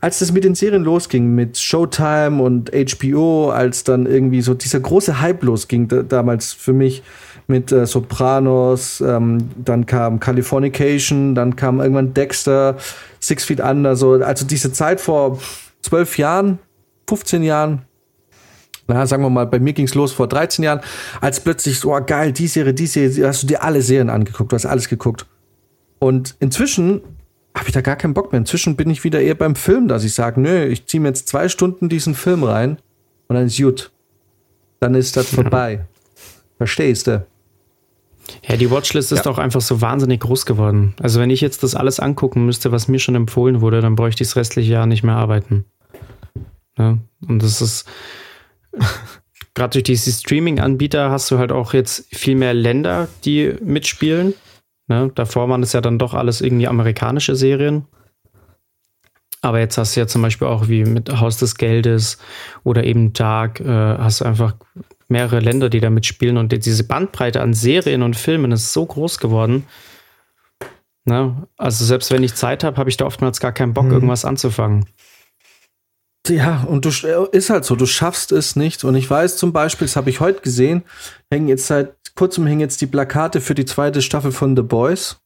als das mit den Serien losging, mit Showtime und HBO, als dann irgendwie so dieser große Hype losging, da, damals für mich mit äh, Sopranos, ähm, dann kam Californication, dann kam irgendwann Dexter, Six Feet Under, so, also diese Zeit vor zwölf Jahren, 15 Jahren, na, sagen wir mal, bei mir ging's los vor 13 Jahren, als plötzlich so, oh, geil, die Serie, die Serie, hast du dir alle Serien angeguckt, du hast alles geguckt. Und inzwischen habe ich da gar keinen Bock mehr. Inzwischen bin ich wieder eher beim Film, dass ich sage, nö, ich ziehe mir jetzt zwei Stunden diesen Film rein und dann ist gut. Dann ist das vorbei. Verstehst du? Ja, die Watchlist ist auch einfach so wahnsinnig groß geworden. Also wenn ich jetzt das alles angucken müsste, was mir schon empfohlen wurde, dann bräuchte ich das restliche Jahr nicht mehr arbeiten. Ja, und das ist gerade durch diese Streaming-Anbieter hast du halt auch jetzt viel mehr Länder, die mitspielen. Ne? Davor waren es ja dann doch alles irgendwie amerikanische Serien. Aber jetzt hast du ja zum Beispiel auch wie mit Haus des Geldes oder eben Dark, äh, hast du einfach mehrere Länder, die da mitspielen und diese Bandbreite an Serien und Filmen ist so groß geworden. Ne? Also selbst wenn ich Zeit habe, habe ich da oftmals gar keinen Bock, Mhm. irgendwas anzufangen. Ja, und du sch- ist halt so, du schaffst es nicht. Und ich weiß zum Beispiel, das habe ich heute gesehen, hängen jetzt seit kurzem hängen jetzt die Plakate für die zweite Staffel von The Boys.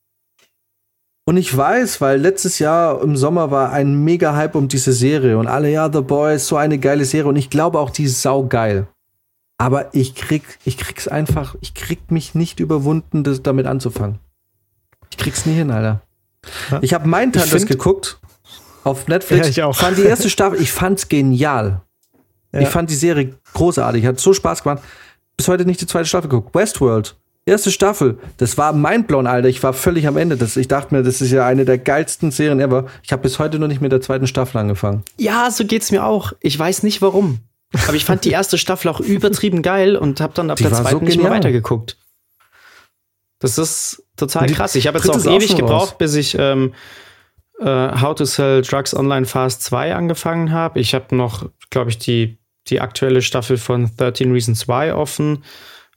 Und ich weiß, weil letztes Jahr im Sommer war ein mega Hype um diese Serie und alle, ja, The Boys, so eine geile Serie. Und ich glaube auch, die ist saugeil. Aber ich krieg, ich krieg's einfach, ich krieg mich nicht überwunden, das damit anzufangen. Ich krieg's nie hin, Alter. Ja. Ich habe Mindhunters find- geguckt auf Netflix. Ja, ich auch. Fand die erste Staffel, ich fand's genial. Ja. Ich fand die Serie großartig, hat so Spaß gemacht. Bis heute nicht die zweite Staffel geguckt. Westworld, erste Staffel, das war mindblown, Alter. Ich war völlig am Ende. Das, ich dachte mir, das ist ja eine der geilsten Serien ever. Ich habe bis heute noch nicht mit der zweiten Staffel angefangen. Ja, so geht's mir auch. Ich weiß nicht warum. Aber ich fand die erste Staffel auch übertrieben geil und habe dann ab Die der war so zweiten nicht mehr weitergeguckt. Das ist total krass. Ich habe jetzt auch ewig schon gebraucht, raus. bis ich ähm, äh, How to Sell Drugs Online Fast 2 angefangen habe. Ich habe noch, glaube ich, die, die aktuelle Staffel von 13 Reasons Why offen.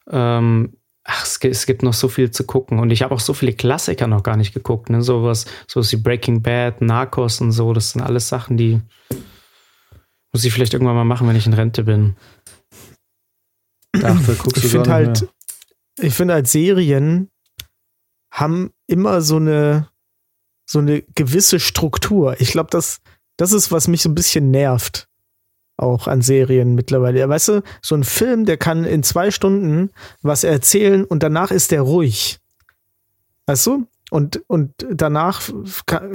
Ähm, ach, es, gibt- es gibt noch so viel zu gucken. Und ich habe auch so viele Klassiker noch gar nicht geguckt. Ne? Sowas, sowas wie Breaking Bad, Narcos und so. Das sind alles Sachen, die muss ich vielleicht irgendwann mal machen, wenn ich in Rente bin. Dafür guckst Ich du finde halt, mehr. ich finde halt Serien haben immer so eine so eine gewisse Struktur. Ich glaube, das das ist was mich so ein bisschen nervt auch an Serien mittlerweile. Ja, weißt du, so ein Film, der kann in zwei Stunden was erzählen und danach ist der ruhig. Weißt du? Und, und danach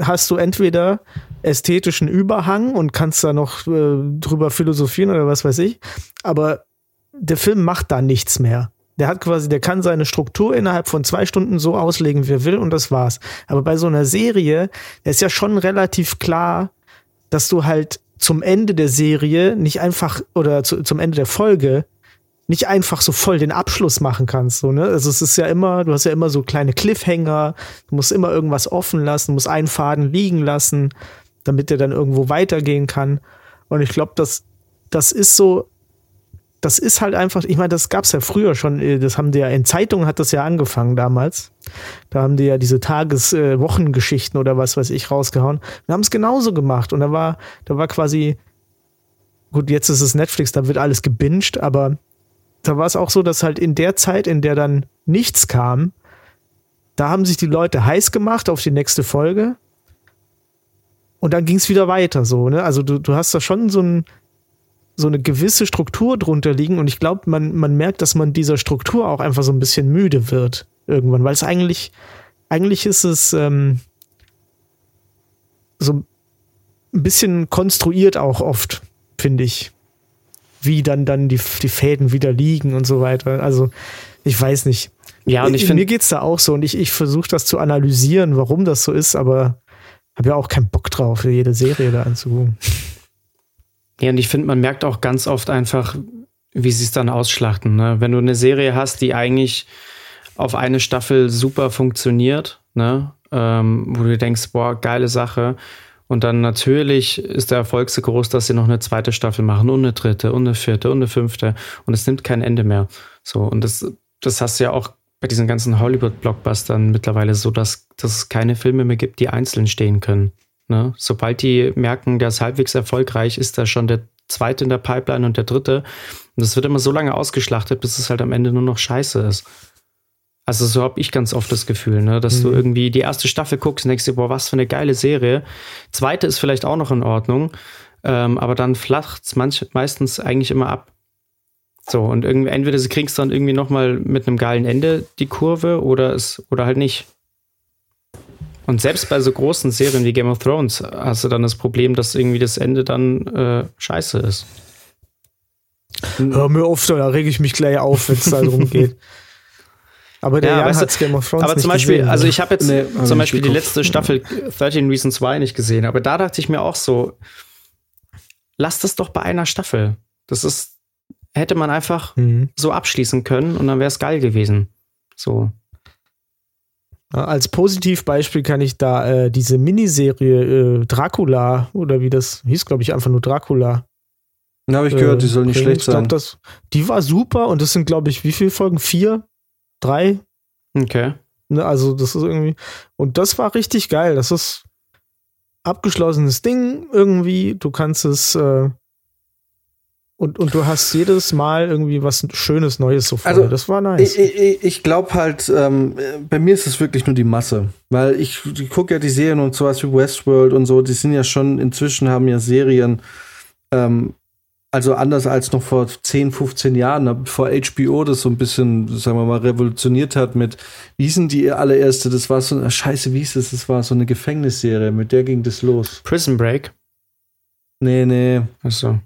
hast du entweder ästhetischen Überhang und kannst da noch äh, drüber philosophieren oder was weiß ich. Aber der Film macht da nichts mehr. Der hat quasi, der kann seine Struktur innerhalb von zwei Stunden so auslegen, wie er will, und das war's. Aber bei so einer Serie, ist ja schon relativ klar, dass du halt zum Ende der Serie nicht einfach oder zu, zum Ende der Folge nicht einfach so voll den Abschluss machen kannst. So, ne? Also es ist ja immer, du hast ja immer so kleine Cliffhanger, du musst immer irgendwas offen lassen, musst einen Faden liegen lassen, damit der dann irgendwo weitergehen kann. Und ich glaube, das, das ist so, das ist halt einfach, ich meine, das gab's ja früher schon, äh, das haben die ja, in Zeitungen hat das ja angefangen damals. Da haben die ja diese Tages-, äh, oder was weiß ich rausgehauen. Wir haben es genauso gemacht und da war, da war quasi, gut, jetzt ist es Netflix, da wird alles gebinged, aber da war es auch so, dass halt in der Zeit, in der dann nichts kam, da haben sich die Leute heiß gemacht auf die nächste Folge und dann ging es wieder weiter so, ne? Also du, du hast da schon so ein, so eine gewisse Struktur drunter liegen und ich glaube, man, man merkt, dass man dieser Struktur auch einfach so ein bisschen müde wird irgendwann, weil es eigentlich, eigentlich ist es ähm, so ein bisschen konstruiert auch oft, finde ich. Wie dann, dann die, die Fäden wieder liegen und so weiter. Also, ich weiß nicht. Ja, und ich Mir finde, geht's da auch so und ich, ich versuche das zu analysieren, warum das so ist, aber habe ja auch keinen Bock drauf, jede Serie da anzugucken. Ja, und ich finde, man merkt auch ganz oft einfach, wie sie es dann ausschlachten. Ne? Wenn du eine Serie hast, die eigentlich auf eine Staffel super funktioniert, ne? ähm, wo du denkst, boah, geile Sache. Und dann natürlich ist der Erfolg so groß, dass sie noch eine zweite Staffel machen und eine dritte und eine vierte und eine fünfte. Und es nimmt kein Ende mehr. So, und das, das hast du ja auch bei diesen ganzen Hollywood-Blockbustern mittlerweile so, dass, dass es keine Filme mehr gibt, die einzeln stehen können. Ne? Sobald die merken, der ist halbwegs erfolgreich, ist da schon der zweite in der Pipeline und der dritte. Und das wird immer so lange ausgeschlachtet, bis es halt am Ende nur noch scheiße ist. Also so habe ich ganz oft das Gefühl, ne? dass du Mhm. irgendwie die erste Staffel guckst und denkst dir, boah, was für eine geile Serie. Zweite ist vielleicht auch noch in Ordnung, ähm, aber dann flacht es meistens eigentlich immer ab. So, und irgendwie, entweder sie kriegst dann irgendwie nochmal mit einem geilen Ende die Kurve oder es, oder halt nicht. Und selbst bei so großen Serien wie Game of Thrones hast du dann das Problem, dass irgendwie das Ende dann äh, scheiße ist. Hör mir auf, da rege ich mich gleich auf, wenn es da drum geht. Aber der Ja, Jan weißt du, Game of Thrones Aber nicht zum Beispiel, gesehen, also ne? ich habe jetzt Nee, hab ich zum Beispiel die letzte Staffel 13 Reasons Why nicht gesehen, aber da dachte ich mir auch so, lass das doch bei einer Staffel. Das ist, hätte man einfach Mhm. so abschließen können und dann wäre es geil gewesen. So. Als Positivbeispiel kann ich da äh, diese Miniserie äh, Dracula oder wie das hieß, glaube ich, einfach nur Dracula. Da habe ich gehört, die soll nicht schlecht Ich glaub, sein. Das, die war super und das sind, glaube ich, wie viele Folgen? Vier? Drei? Okay. Ne, also, das ist irgendwie. Und das war richtig geil. Das ist abgeschlossenes Ding irgendwie. Du kannst es. Äh, und, und du hast jedes Mal irgendwie was Schönes, Neues so vor. Also, das war nice. Ich, ich, ich glaube halt, ähm, bei mir ist es wirklich nur die Masse. Weil ich, ich gucke ja die Serien und sowas wie Westworld und so, die sind ja schon, inzwischen haben ja Serien, ähm, also anders als noch vor 10, 15 Jahren, ne, bevor HBO das so ein bisschen, sagen wir mal, revolutioniert hat mit, wie denn die allererste? Das war so, scheiße, wie hieß das? Das war so eine Gefängnisserie, mit der ging das los. Prison Break. Nee, nee. Achso.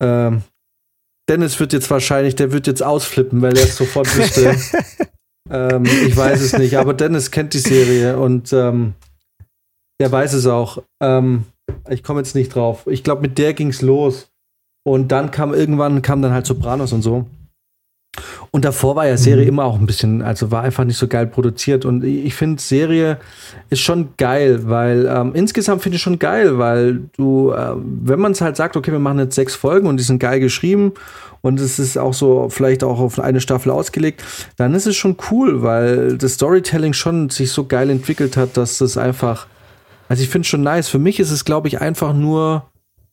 Ähm, Dennis wird jetzt wahrscheinlich, der wird jetzt ausflippen, weil er es sofort wüsste. ähm, ich weiß es nicht, aber Dennis kennt die Serie und ähm, der weiß es auch. Ähm, ich komme jetzt nicht drauf. Ich glaube, mit der ging's los. Und dann kam irgendwann, kam dann halt Sopranos und so. Und davor war ja Serie Mhm. immer auch ein bisschen, also war einfach nicht so geil produziert. Und ich finde, Serie ist schon geil, weil ähm, insgesamt finde ich schon geil, weil du, äh, wenn man es halt sagt, okay, wir machen jetzt sechs Folgen und die sind geil geschrieben und es ist auch so vielleicht auch auf eine Staffel ausgelegt, dann ist es schon cool, weil das Storytelling schon sich so geil entwickelt hat, dass das einfach, also ich finde es schon nice. Für mich ist es, glaube ich, einfach nur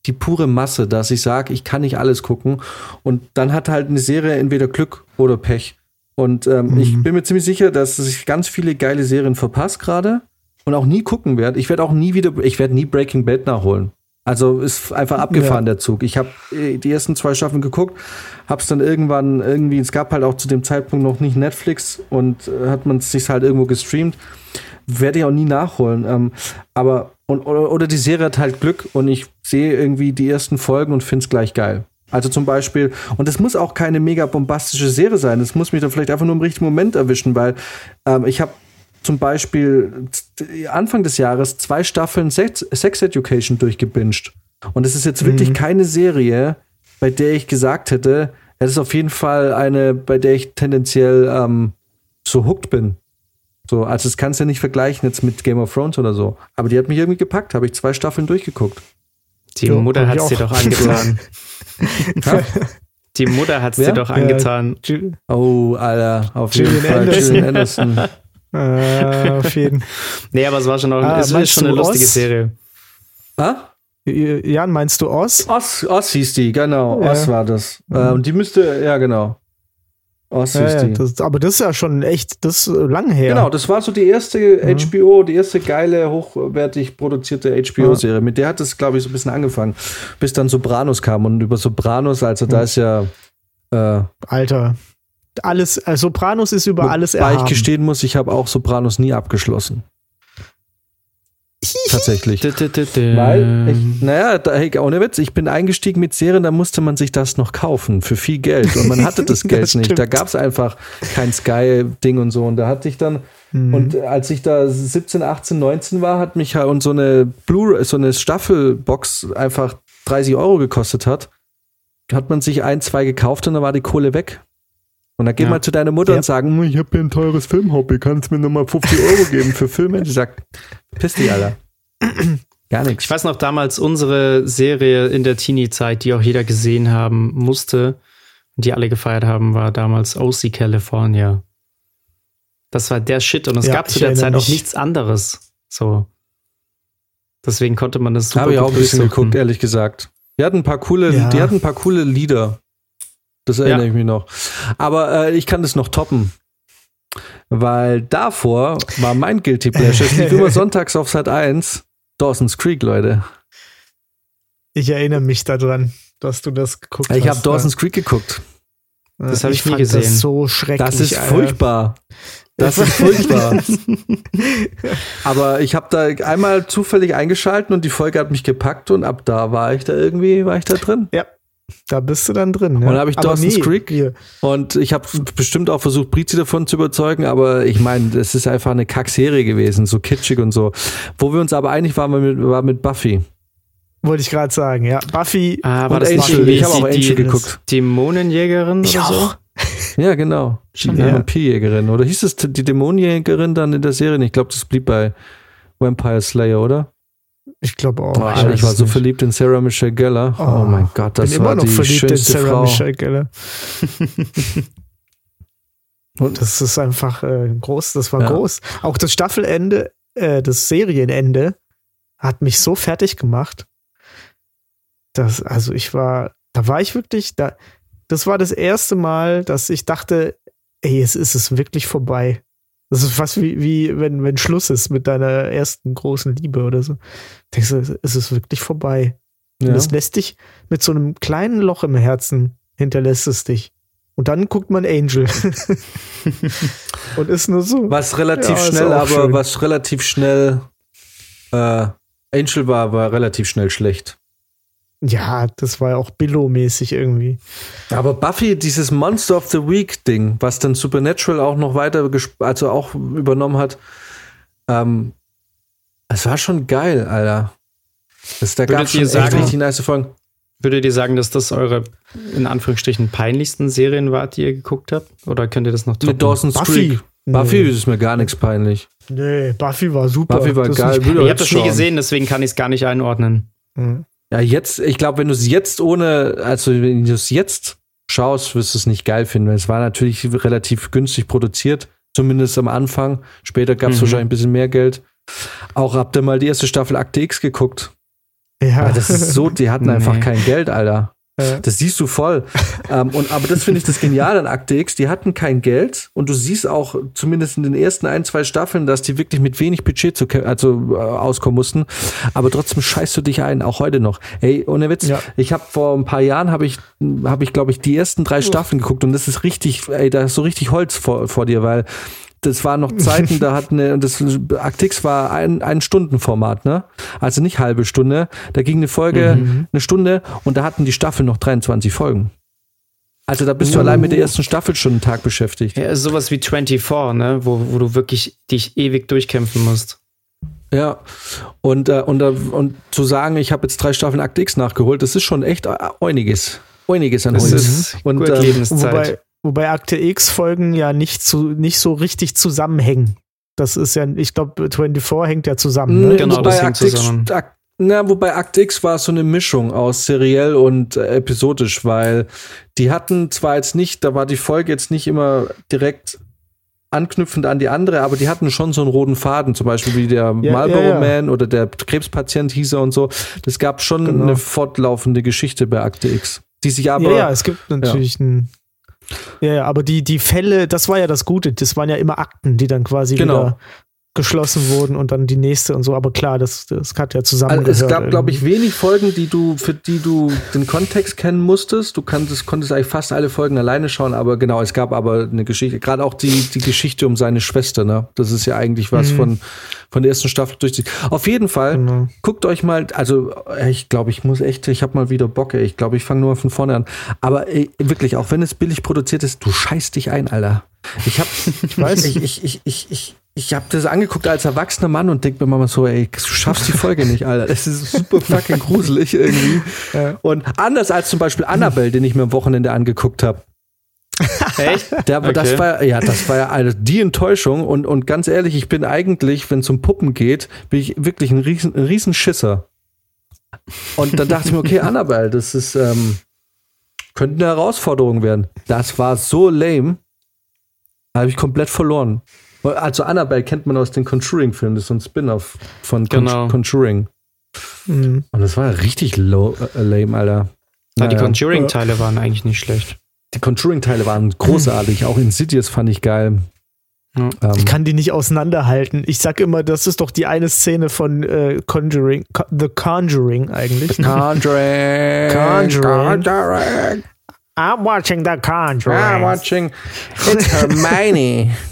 die pure Masse, dass ich sage, ich kann nicht alles gucken. Und dann hat halt eine Serie entweder Glück oder Pech. Und ähm, ich bin mir ziemlich sicher, dass ich ganz viele geile Serien verpasse gerade und auch nie gucken werde. Ich werde auch nie wieder, ich werde nie Breaking Bad nachholen. Also ist einfach abgefahren der Zug. Ich habe die ersten zwei Staffeln geguckt, hab's dann irgendwann irgendwie, es gab halt auch zu dem Zeitpunkt noch nicht Netflix und äh, hat man sich halt irgendwo gestreamt. Werde ich auch nie nachholen. Ähm, aber und, oder, oder die Serie hat halt Glück und ich sehe irgendwie die ersten Folgen und find's gleich geil. Also zum Beispiel, und es muss auch keine mega bombastische Serie sein. Es muss mich dann vielleicht einfach nur im richtigen Moment erwischen, weil ähm, ich habe zum Beispiel Anfang des Jahres zwei Staffeln Sex, Sex Education durchgebinged. Und es ist jetzt wirklich keine Serie, bei der ich gesagt hätte, es ist auf jeden Fall eine, bei der ich tendenziell ähm, so hooked bin. So, also das kannst du ja nicht vergleichen jetzt mit Game of Thrones oder so. Aber die hat mich irgendwie gepackt, habe ich zwei Staffeln durchgeguckt. Die Ja, Mutter ich hat's dir doch angetan. Die Mutter hat's dir Wer? doch Ja. angetan. Ju- Oh, Alter, auf jeden Gillian Fall. Anderson. Gillian Anderson. Äh, auf jeden Nee, aber es war schon auch, Ah, es ist schon eine lustige Oz? Serie. ah? Jan, meinst du Oz? Oz, Oz hieß die, genau. Ja. Oz war das. Äh, und die müsste, ja, genau. Ja, hieß ja, das, aber das ist ja schon echt, das ist lang her. Genau, das war so die erste HBO, die erste geile, hochwertig produzierte HBO-Serie. Mit der hat es, glaube ich, so ein bisschen angefangen, bis dann Sopranos kam. Und über Sopranos, also da ist ja, äh, Alter. Alles, äh, Sopranos ist über alles wobei ich erhaben. gestehen muss, ich habe auch Sopranos nie abgeschlossen. Tatsächlich. Weil ich, naja, da, hey, ohne Witz, ich bin eingestiegen mit Serien, da musste man sich das noch kaufen für viel Geld und man hatte das Geld Das nicht. Da gab es einfach kein Sky-Ding und so. Und da hatte ich dann, Mhm. und als ich da 17, 18, 19 war, hat mich halt und so eine Blu, so eine Staffelbox einfach 30 Euro gekostet hat, hat man sich ein, zwei gekauft und dann war die Kohle weg. Und dann geh Ja. mal zu deiner Mutter Ja. und sagen, ich habe hier ein teures Filmhobby, kannst du mir nochmal 50 Euro geben für Filme? Die sagt, piss dich, Alter. Gar nichts. Ich weiß noch damals unsere Serie in der Teenie-Zeit, die auch jeder gesehen haben musste, und die alle gefeiert haben, war damals OC California. Das war der Shit und es Ja, gab zu der Zeit auch mich. nichts anderes. So. Deswegen konnte man das super Habe ich auch ein bisschen geguckt, ehrlich gesagt. Die hatten ein paar coole, Ja. die hatten ein paar coole Lieder. Das erinnere Ja. ich mich noch. Aber äh, ich kann das noch toppen. Weil davor war mein Guilty Pleasure. Es lief immer sonntags auf Sat 1. Dawson's Creek, Leute. Ich erinnere mich daran, dass du das geguckt Ich hast. habe Dawson's Creek geguckt. ja. das hab ich nie fand gesehen. Das so schrecklich. Das ist Alter. furchtbar. Das ist furchtbar. Aber ich habe da einmal zufällig eingeschalten und die Folge hat mich gepackt und ab da war ich da irgendwie, war ich da drin. Ja. Da bist du dann drin. Und Ja. dann habe ich Dawson's nee, Creek. Hier. Und ich habe bestimmt auch versucht, Brizi davon zu überzeugen, aber ich meine, das ist einfach eine Kackserie gewesen, so kitschig und so. Wo wir uns aber einig waren, war mit, war mit Buffy. Wollte ich gerade sagen, ja. Buffy. Ah, Und war das Angel. Ich habe auch Angel die geguckt. Dämonenjägerin Ich oder so? auch. Ja, genau. Schon, die ja. Vampirjägerin. Oder hieß es die Dämonenjägerin dann in der Serie? Ich glaube, das blieb bei Vampire Slayer, oder? Ich glaube auch. Oh, weiß ich war es so nicht. verliebt in Sarah Michelle Gellar. Oh, Oh, mein Gott, das bin immer war noch die verliebt in schönste Sarah Frau. Michelle Gellar. Und- das ist einfach äh, groß, das war Ja. groß. Auch das Staffelende, äh, das Serienende hat mich so fertig gemacht. Das, also ich war, da war ich wirklich, da, das war das erste Mal, dass ich dachte, ey, jetzt ist es wirklich vorbei. Das ist fast wie, wie wenn, wenn Schluss ist mit deiner ersten großen Liebe oder so. Denkst du, es ist wirklich vorbei. Und Ja. das lässt dich mit so einem kleinen Loch im Herzen hinterlässt es dich. Und dann guckt man Angel. und ist nur so. Was relativ Ja, schnell, aber schön. was relativ schnell äh, Angel war, war relativ schnell schlecht. Ja, das war ja auch Billow-mäßig irgendwie. Aber Buffy, dieses Monster of the Week Ding, was dann Supernatural auch noch weiter, also auch übernommen hat, ähm, es war schon geil, Alter. Das, da Würdet gab schon ihr echt sagen- richtig nice Folgen. Würdet ihr sagen, dass das eure in Anführungsstrichen peinlichsten Serien war, die ihr geguckt habt? Oder könnt ihr das noch toppen? Mit Dawson's Buffy. Creek. Buffy Nee. ist mir gar nichts peinlich. Nee, Buffy war super. Buffy war Das ist geil. Ich habe das nie gesehen, deswegen kann ich es gar nicht einordnen. Mhm. Ja, jetzt, ich glaube, wenn du es jetzt ohne, also wenn du es jetzt schaust, wirst du es nicht geil finden. Es war natürlich relativ günstig produziert, zumindest am Anfang. Später gab es Mhm. wahrscheinlich ein bisschen mehr Geld. Auch habt ihr mal die erste Staffel Akte X geguckt? Ja, Ja, das ist so, die hatten einfach Nee. kein Geld, Alter. Ja. Das siehst du voll. ähm, und, aber das finde ich das Geniale an Akte X. Die hatten kein Geld und du siehst auch zumindest in den ersten ein, zwei Staffeln, dass die wirklich mit wenig Budget zu, also, äh, auskommen mussten. Aber trotzdem scheißt du dich ein, auch heute noch. Ey, ohne Witz, Ja. ich habe vor ein paar Jahren, habe ich, habe ich glaube ich, die ersten drei Staffeln geguckt und das ist richtig, ey, da ist so richtig Holz vor, vor dir, weil das waren noch Zeiten, da hat eine, das Actix war ein, ein Stundenformat, ne? Also nicht halbe Stunde. Da ging eine Folge eine Stunde und da hatten die Staffeln noch 23 Folgen. Also da bist du Uh. allein mit der ersten Staffel schon einen Tag beschäftigt. Ja, ist sowas wie 24, ne? Wo, wo du wirklich dich ewig durchkämpfen musst. Ja. Und, äh, und, äh, und zu sagen, ich habe jetzt drei Staffeln Akt X nachgeholt, das ist schon echt äh, einiges. Einiges an Das Holz. ist und gut ähm, Lebenszeit. Wobei, wobei Akte X-Folgen ja nicht, zu, nicht so richtig zusammenhängen. Das ist ja, ich glaube, 24 hängt ja zusammen. Ne? Genau, wobei das hängt Akt X, zusammen. Ak- na, wobei Akt X war so eine Mischung aus seriell und äh, episodisch, weil die hatten zwar jetzt nicht, da war die Folge jetzt nicht immer direkt anknüpfend an die andere, aber die hatten schon so einen roten Faden, zum Beispiel wie der Ja, Marlboro ja, ja. Man oder der Krebspatient hieß er und so. Das gab schon Genau. eine fortlaufende Geschichte bei Akte X, die sich aber ja, ja, es gibt natürlich ein. Ja, ja, aber die, die Fälle, das war ja das Gute, das waren ja immer Akten, die dann quasi Genau. wieder geschlossen wurden und dann die nächste und so. Aber klar, das, das hat ja zusammen. Also es gab, glaube ich, wenig Folgen, die du, für die du den Kontext kennen musstest. Du konntest, konntest eigentlich fast alle Folgen alleine schauen, aber genau, es gab aber eine Geschichte, gerade auch die, die Geschichte um seine Schwester, ne? Das ist ja eigentlich was Mhm. von, von der ersten Staffel durchzieht. Auf jeden Fall, Genau. guckt euch mal, also ich glaube, ich muss echt, ich habe mal wieder Bock, ey. ich glaube, ich fange nur von vorne an. Aber ey, wirklich, auch wenn es billig produziert ist, du scheißt dich ein, Alter. Ich habe, ich weiß. ich, ich, ich, ich, ich, ich habe das angeguckt als erwachsener Mann und denk mir mal so, ey, du schaffst die Folge nicht, Alter. Das ist super fucking gruselig irgendwie. Ja. Und anders als zum Beispiel Annabelle, den ich mir am Wochenende angeguckt habe. Echt? Der, Das Okay. war ja, das war ja eine, die Enttäuschung und, und ganz ehrlich, ich bin eigentlich, wenn es um Puppen geht, bin ich wirklich ein riesen, ein riesen Schisser. Und dann dachte ich mir, okay, Annabelle, das ist, ähm, könnte eine Herausforderung werden. Das war so lame, habe ich komplett verloren. Also Annabelle kennt man aus den Conjuring-Filmen, das ist so ein Spin-off von Con Genau. Conjuring. Mhm. Und das war richtig low, äh, lame, Alter. Na, die Naja. Conjuring-Teile waren eigentlich nicht schlecht. Die Conjuring-Teile waren großartig, auch Insidious fand ich geil. Ja. Ähm, Ich kann die nicht auseinanderhalten. Ich sag immer, das ist doch die eine Szene von äh, Conjuring, Co The Conjuring eigentlich. Conjuring. Conjuring. Conjuring. I'm watching The Conjuring. I'm watching. It's Hermione.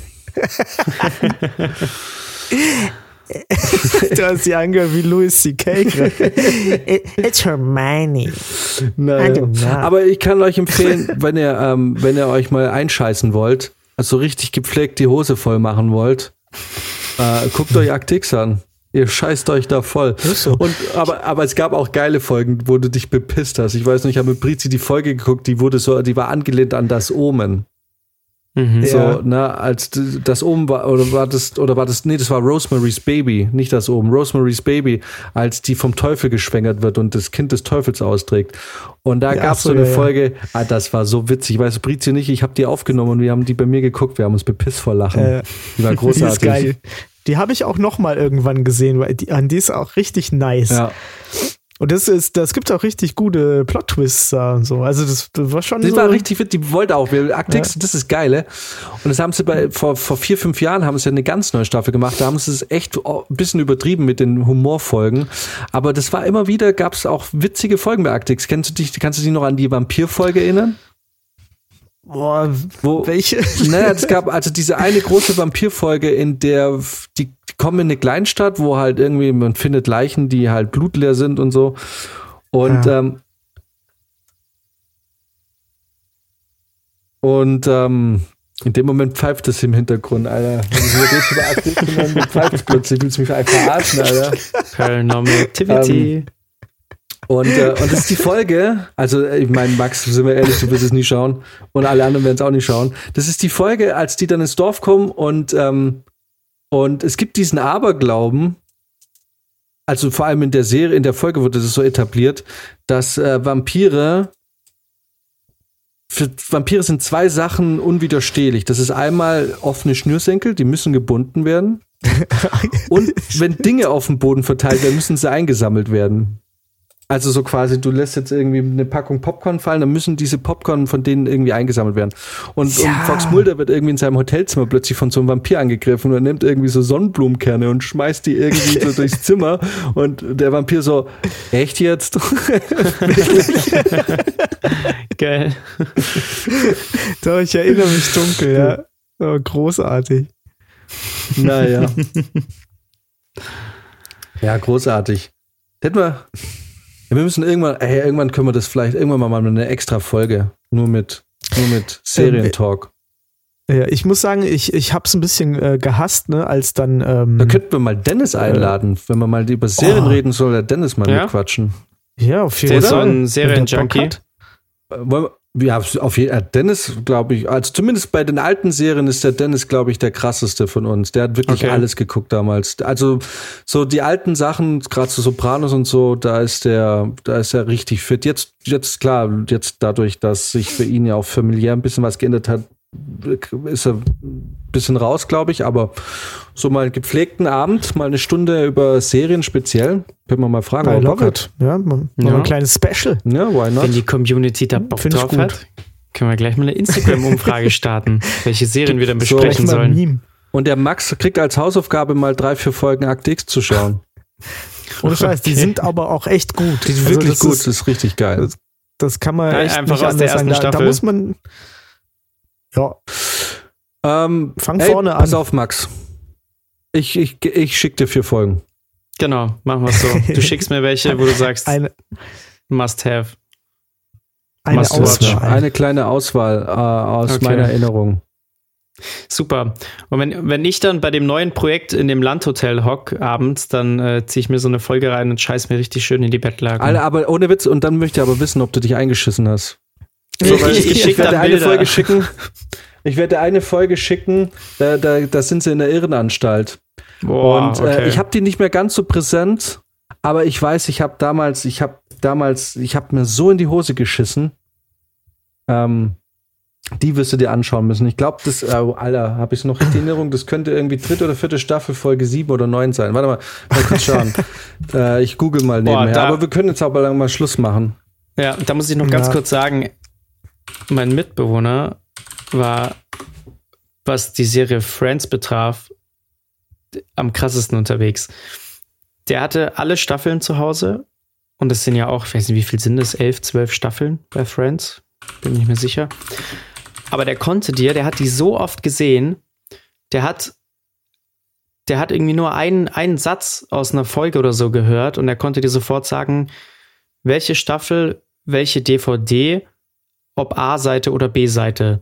du hast sie angehört wie Louis C.K. It's Hermione. Know. Aber ich kann euch empfehlen, wenn ihr, ähm, wenn ihr euch mal einscheißen wollt, also richtig gepflegt die Hose voll machen wollt, äh, guckt euch Aktix an. Ihr scheißt euch da voll. So. Und, aber, aber es gab auch geile Folgen, wo du dich bepisst hast. Ich weiß nicht, ich habe mit Brizi die Folge geguckt, die wurde so, die war angelehnt an das Omen. Mhm. Ja. So, ne, als das oben war, oder war das, oder war das, nee, das war Rosemary's Baby, nicht das oben, Rosemary's Baby, als die vom Teufel geschwängert wird und das Kind des Teufels austrägt. Und da Ja, gab's so, so eine ja, ja. Folge, ah, das war so witzig, weißt du, Brizio nicht, ich habe die aufgenommen und wir haben die bei mir geguckt, wir haben uns bepisst vor Lachen. Äh, die war Die ist großartig. geil. Die habe ich auch noch mal irgendwann gesehen, weil die, an die ist auch richtig nice. Ja. Und das ist, das gibt auch richtig gute Plot-Twists da und so. Also das, das war schon Das so. war richtig witzig, die wollte auch, wir, Actix, das ist geile. Und das haben sie bei, vor, vor vier, fünf Jahren haben sie eine ganz neue Staffel gemacht, da haben sie es echt ein bisschen übertrieben mit den Humorfolgen. Aber das war immer wieder, gab es auch witzige Folgen bei Actix. Kennst du dich, kannst du dich noch an die Vampir-Folge erinnern? Boah, Wo, welche? naja, es gab also diese eine große Vampirfolge, in der die, die kommen in eine Kleinstadt, wo halt irgendwie man findet Leichen, die halt blutleer sind und so. Und Ja. ähm, und ähm, in dem Moment pfeift es im Hintergrund, Alter. Wenn ich über Aktiv und dann pfeift es plötzlich, willst du mich einfach verarschen, Alter. Paranormal Activity. Und, äh, und das ist die Folge, also äh, ich meine, Max, sind wir ehrlich, du wirst es nie schauen und alle anderen werden es auch nicht schauen. Das ist die Folge, als die dann ins Dorf kommen und, ähm, und es gibt diesen Aberglauben, also vor allem in der Serie, in der Folge wurde das so etabliert, dass äh, Vampire für Vampire sind zwei Sachen unwiderstehlich. Das ist einmal offene Schnürsenkel, die müssen gebunden werden. Und wenn Dinge auf dem Boden verteilt werden, müssen sie eingesammelt werden. Also so quasi, du lässt jetzt irgendwie eine Packung Popcorn fallen, dann müssen diese Popcorn von denen irgendwie eingesammelt werden. Und, Ja. und Fox Mulder wird irgendwie in seinem Hotelzimmer plötzlich von so einem Vampir angegriffen und er nimmt irgendwie so Sonnenblumenkerne und schmeißt die irgendwie so durchs Zimmer und der Vampir so, echt jetzt? Geil. Doch, ich erinnere mich dunkel, ja. Oh, großartig. naja. Ja, großartig. Hätten wir, ja, wir müssen irgendwann, ey, irgendwann können wir das vielleicht irgendwann mal eine extra Folge nur mit, nur mit Serientalk. Ja, ich muss sagen, ich, ich hab's ein bisschen äh, gehasst, ne, als dann. Ähm, Da könnten wir mal Dennis einladen, wenn wir mal über Serien Oh. reden, soll der Dennis mal Ja? mitquatschen. ja, auf jeden Der ist so Fall. ein Serienjunkie. Äh, wollen wir- Ja, auf jeden Fall. Dennis, glaube ich, also zumindest bei den alten Serien ist der Dennis, glaube ich, der krasseste von uns. Der hat wirklich Okay. alles geguckt damals. Also so die alten Sachen, gerade so Sopranos und so, da ist der, da ist er richtig fit. Jetzt, jetzt klar, jetzt dadurch, dass sich für ihn ja auch familiär ein bisschen was geändert hat, ist er ein bisschen raus, glaube ich. Aber so mal einen gepflegten Abend, mal eine Stunde über Serien speziell, können wir mal fragen, ob er Bock hat. Ja, mal, Ja. ein kleines Special. Ja, why not? Wenn die Community da Bock Find ich drauf gut. hat, können wir gleich mal eine Instagram-Umfrage starten, welche Serien wir dann So. besprechen ein sollen. Meme. Und der Max kriegt als Hausaufgabe mal drei, vier Folgen Akt X zu schauen. Ohne Scheiß, die sind aber auch echt gut. Die sind Also wirklich das gut, Ist, das ist richtig geil. das- das kann man Ja, echt einfach nicht aus der anders sagen. ersten Da, da Staffel. muss man. Ja, Ähm, Fang ey, vorne Pass an. auf, Max. Ich, ich, ich schick dir vier Folgen. Genau, machen wir es so. Du schickst mir welche, wo du sagst, eine, must have. eine Must watch. Auswahl. Eine kleine Auswahl äh, aus Okay. meiner Erinnerung. Super. Und wenn, wenn ich dann bei dem neuen Projekt in dem Landhotel hock abends, dann äh, ziehe ich mir so eine Folge rein und scheiß mir richtig schön in die Bettlaken. Alter, aber ohne Witz, und dann möchte ich aber wissen, ob du dich eingeschissen hast. Ich- So, ich- ich schick werde eine Bilder. Folge schicken. Ich werde eine Folge schicken, da, da, da sind sie in der Irrenanstalt. Boah, und okay. äh, ich habe die nicht mehr ganz so präsent, aber ich weiß, ich habe damals, ich habe damals, ich habe mir so in die Hose geschissen. Ähm, die wirst du dir anschauen müssen. Ich glaube, das, äh, Alter, habe ich noch in Erinnerung, das könnte irgendwie dritte oder vierte Staffel, Folge sieben oder neun sein. Warte mal, mal kurz schauen. äh, ich google mal Boah, nebenher. da- aber wir können jetzt aber lang mal Schluss machen. Ja, da muss ich noch ganz Ja. kurz sagen, mein Mitbewohner war, was die Serie Friends betraf, am krassesten unterwegs. Der hatte alle Staffeln zu Hause und es sind ja auch, ich weiß nicht, wie viel sind das, elf, zwölf Staffeln bei Friends? Bin nicht mehr sicher. Aber der konnte dir, der hat die so oft gesehen, der hat der hat irgendwie nur einen, einen Satz aus einer Folge oder so gehört und er konnte dir sofort sagen, welche Staffel, welche DVD, ob A-Seite oder B-Seite.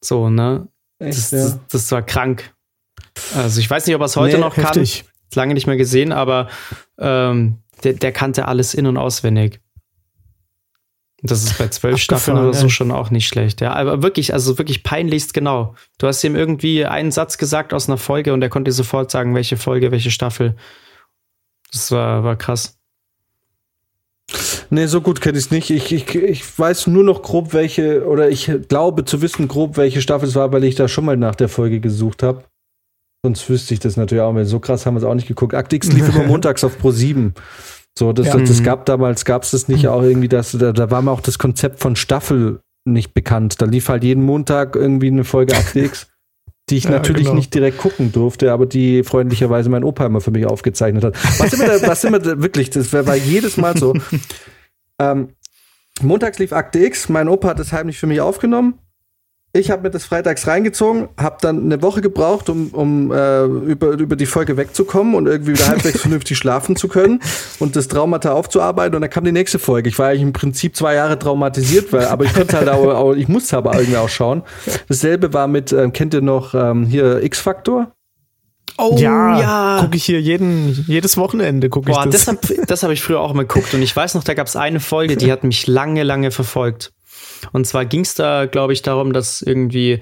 So, ne? Echt, Das, das, das war krank. Also ich weiß nicht, ob er es heute Nee, noch kann. Heftig. Lange nicht mehr gesehen, aber ähm, der, der kannte alles in- und auswendig. Das ist bei zwölf Staffeln oder so ey. schon auch nicht schlecht. Ja, aber wirklich, also wirklich peinlichst genau. Du hast ihm irgendwie einen Satz gesagt aus einer Folge und er konnte dir sofort sagen, welche Folge, welche Staffel. Das war, war krass. Nee, so gut kenne ich es nicht. Ich, ich, ich weiß nur noch grob, welche, oder ich glaube zu wissen grob, welche Staffel es war, weil ich da schon mal nach der Folge gesucht habe. Sonst wüsste ich das natürlich auch. mehr. So krass haben wir es auch nicht geguckt. Akt X lief immer montags auf Pro 7. So, das, Ja. das, das Mhm. gab damals, gab es das nicht auch irgendwie, dass, da, da war mir auch das Konzept von Staffel nicht bekannt. Da lief halt jeden Montag irgendwie eine Folge Akt X, die ich Ja, natürlich genau. nicht direkt gucken durfte, aber die freundlicherweise mein Opa immer für mich aufgezeichnet hat. Was immer, da, was immer da, wirklich, das war, war jedes Mal so. ähm, montags lief Akte X, mein Opa hat das heimlich für mich aufgenommen. Ich habe mir das freitags reingezogen, habe dann eine Woche gebraucht, um, um äh, über, über die Folge wegzukommen und irgendwie wieder halbwegs vernünftig schlafen zu können und das Traumata aufzuarbeiten. Und dann kam die nächste Folge. Ich war eigentlich im Prinzip zwei Jahre traumatisiert, weil, aber ich konnte halt auch, auch ich musste aber irgendwie auch schauen. Dasselbe war mit, ähm, kennt ihr noch ähm, hier X-Factor? Oh ja, gucke ich hier jeden, jedes Wochenende gucke ich Boah, das. das, hab, das habe ich früher auch mal geguckt und ich weiß noch, da gab es eine Folge, die hat mich lange, lange verfolgt. Und zwar ging es da, glaube ich, darum, dass irgendwie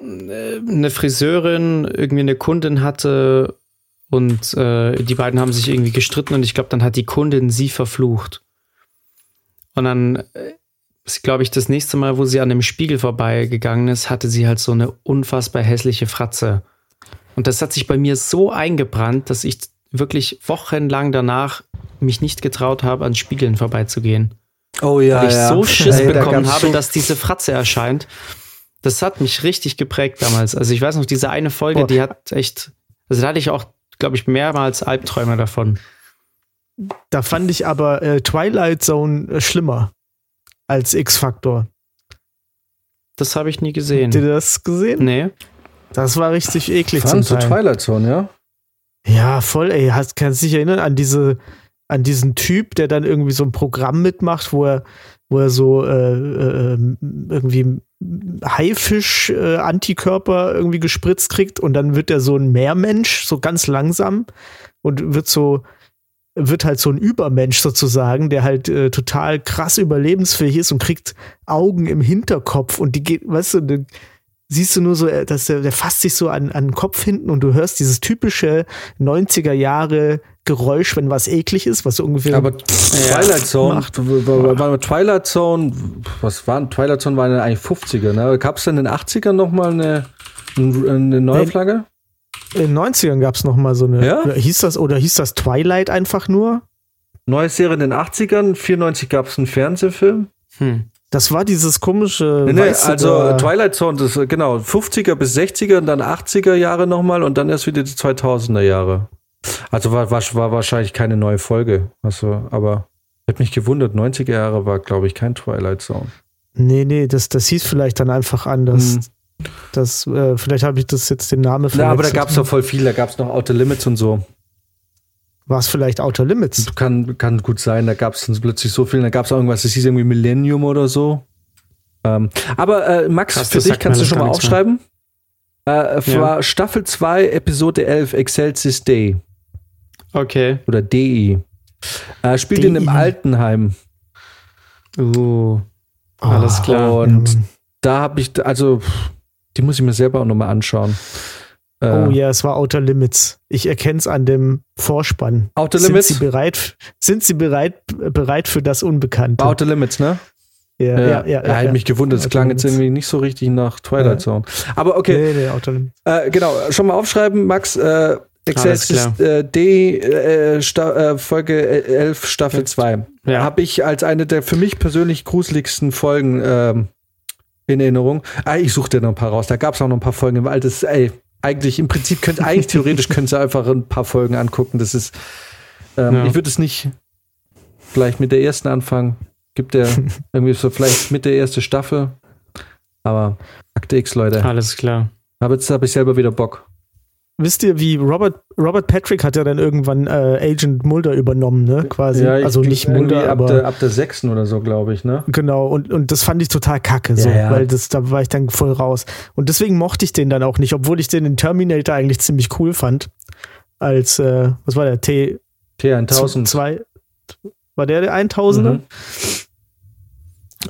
äh, eine Friseurin irgendwie eine Kundin hatte und äh, die beiden haben sich irgendwie gestritten und ich glaube, dann hat die Kundin sie verflucht. Und dann, äh, ist, glaube ich, das nächste Mal, wo sie an dem Spiegel vorbeigegangen ist, hatte sie halt so eine unfassbar hässliche Fratze. Und das hat sich bei mir so eingebrannt, dass ich wirklich wochenlang danach mich nicht getraut habe, an Spiegeln vorbeizugehen. Oh ja, Weil ich so Schiss Ey, da bekommen gab's habe, so- dass diese Fratze erscheint. Das hat mich richtig geprägt damals. Also ich weiß noch, diese eine Folge, Boah. die hat echt, also da hatte ich auch, glaube ich, mehrmals Albträume davon. Da fand ich aber äh, Twilight Zone äh, schlimmer als X-Factor. Das habe ich nie gesehen. Habt ihr das gesehen? Nee. Das war richtig eklig Fandst du zum Teil. Twilight Zone, ja? Ja, voll, ey. Hast, kannst du dich erinnern an diese, an diesen Typ, der dann irgendwie so ein Programm mitmacht, wo er, wo er so äh, äh, irgendwie Haifisch-Antikörper irgendwie gespritzt kriegt und dann wird er so ein Meermensch, so ganz langsam und wird so, wird halt so ein Übermensch sozusagen, der halt äh, total krass überlebensfähig ist und kriegt Augen im Hinterkopf und die geht, weißt du, dann siehst du nur so, äh, dass der, der fasst sich so an, an den Kopf hinten und du hörst dieses typische 90er Jahre Geräusch, wenn was eklig ist, was so ungefähr. Aber Twilight Zone, macht. war, Twilight Zone, was waren Twilight Zone waren eigentlich 50er, ne? Gab es denn in den 80ern noch mal eine, eine neue. Flagge? in den 90ern gab es noch mal so eine. Ja? Oder hieß das, oder hieß das Twilight einfach nur? Neue Serie in den 80ern, 94 gab es einen Fernsehfilm. Hm. Das war dieses komische. Nee, nee, weißt du, also Twilight Zone, das ist, genau, 50er bis 60er und dann 80er Jahre nochmal und dann erst wieder die 2000er Jahre. Also war, war, war wahrscheinlich keine neue Folge. Also, aber ich hab mich gewundert, 90er Jahre war, glaube ich, kein Twilight Zone. Nee, nee, das, das hieß vielleicht dann einfach anders. Hm. Das, äh, vielleicht habe ich das jetzt den Namen Ja, aber da verwechselt. gab es doch voll viel, da gab es noch Outer Limits und so. War es vielleicht Outer Limits? Kann, kann gut sein, da gab es dann plötzlich so viel, da gab es auch irgendwas, das hieß irgendwie Millennium oder so. Ähm, aber äh, Max, Krass, für dich kannst du schon mal aufschreiben. Äh, Ja. war Staffel 2, Episode 11, Excelsis Day Okay. oder DI. Äh, spielt in einem. Altenheim. Uh. Alles Ah, klar. Und Ja, da habe ich, also, die muss ich mir selber auch nochmal anschauen. Äh, Oh ja, es war Outer Limits. Ich erkenne es an dem Vorspann. Outer sind Limits? Sie bereit, sind Sie bereit, bereit für das Unbekannte? Outer Limits, ne? ja, ja, ja. Er hat mich gewundert, es klang jetzt Limits. irgendwie nicht so richtig nach Twilight Ja. Zone. Aber okay, Nee, nee, Outer Limits. Äh, genau, schon mal aufschreiben, Max. Äh, Alles äh, D, äh, äh, Folge 11, Staffel 2. Ja. Habe ich als eine der für mich persönlich gruseligsten Folgen ähm, in Erinnerung. Ah, ich suche dir noch ein paar raus. Da gab es auch noch ein paar Folgen, weil das, ey, eigentlich im Prinzip könnte, eigentlich theoretisch könnt ihr einfach ein paar Folgen angucken. Das ist, ähm, Ja. ich würde es nicht vielleicht mit der ersten anfangen. Gibt der irgendwie so vielleicht mit der erste Staffel. Aber Akte X, Leute. Alles klar. Aber jetzt habe ich selber wieder Bock. Wisst ihr, wie Robert, Robert Patrick hat ja dann irgendwann äh, Agent Mulder übernommen, ne? Quasi. Ja, ich- also nicht Mulder, ab aber. der, ab der sechsten oder so, glaube ich, ne? Genau, und, und das fand ich total kacke, so, Ja, ja. weil das, da war ich dann voll raus. Und deswegen mochte ich den dann auch nicht, obwohl ich den in Terminator eigentlich ziemlich cool fand. Als, äh, was war der? T T1000. zwei, war der der 1000er? Mhm.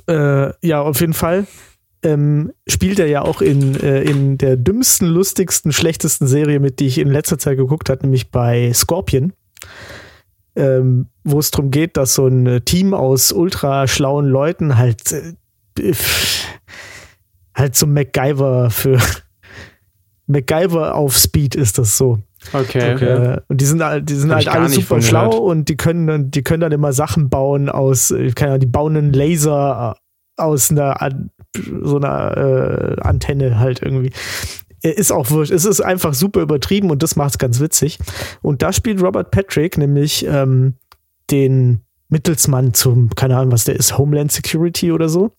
Äh, ja, auf jeden Fall. Ähm, spielt er ja auch in, äh, in der dümmsten, lustigsten, schlechtesten Serie mit, die ich in letzter Zeit geguckt habe, nämlich bei Scorpion. Ähm, wo es darum geht, dass so ein äh, Team aus ultra schlauen Leuten halt äh, halt so MacGyver für MacGyver auf Speed ist das so. Okay. Okay. Äh, und die sind, halt- die sind Hab halt alle super schlau gehört. und die können, dann, die können dann immer Sachen bauen aus, äh, keine Ahnung, die bauen einen Laser aus einer An so einer äh, Antenne halt irgendwie. Äh, Ist auch wurscht. Es ist einfach super übertrieben und das macht es ganz witzig. Und da spielt Robert Patrick nämlich ähm, den Mittelsmann zum, keine Ahnung, was der ist, Homeland Security oder so.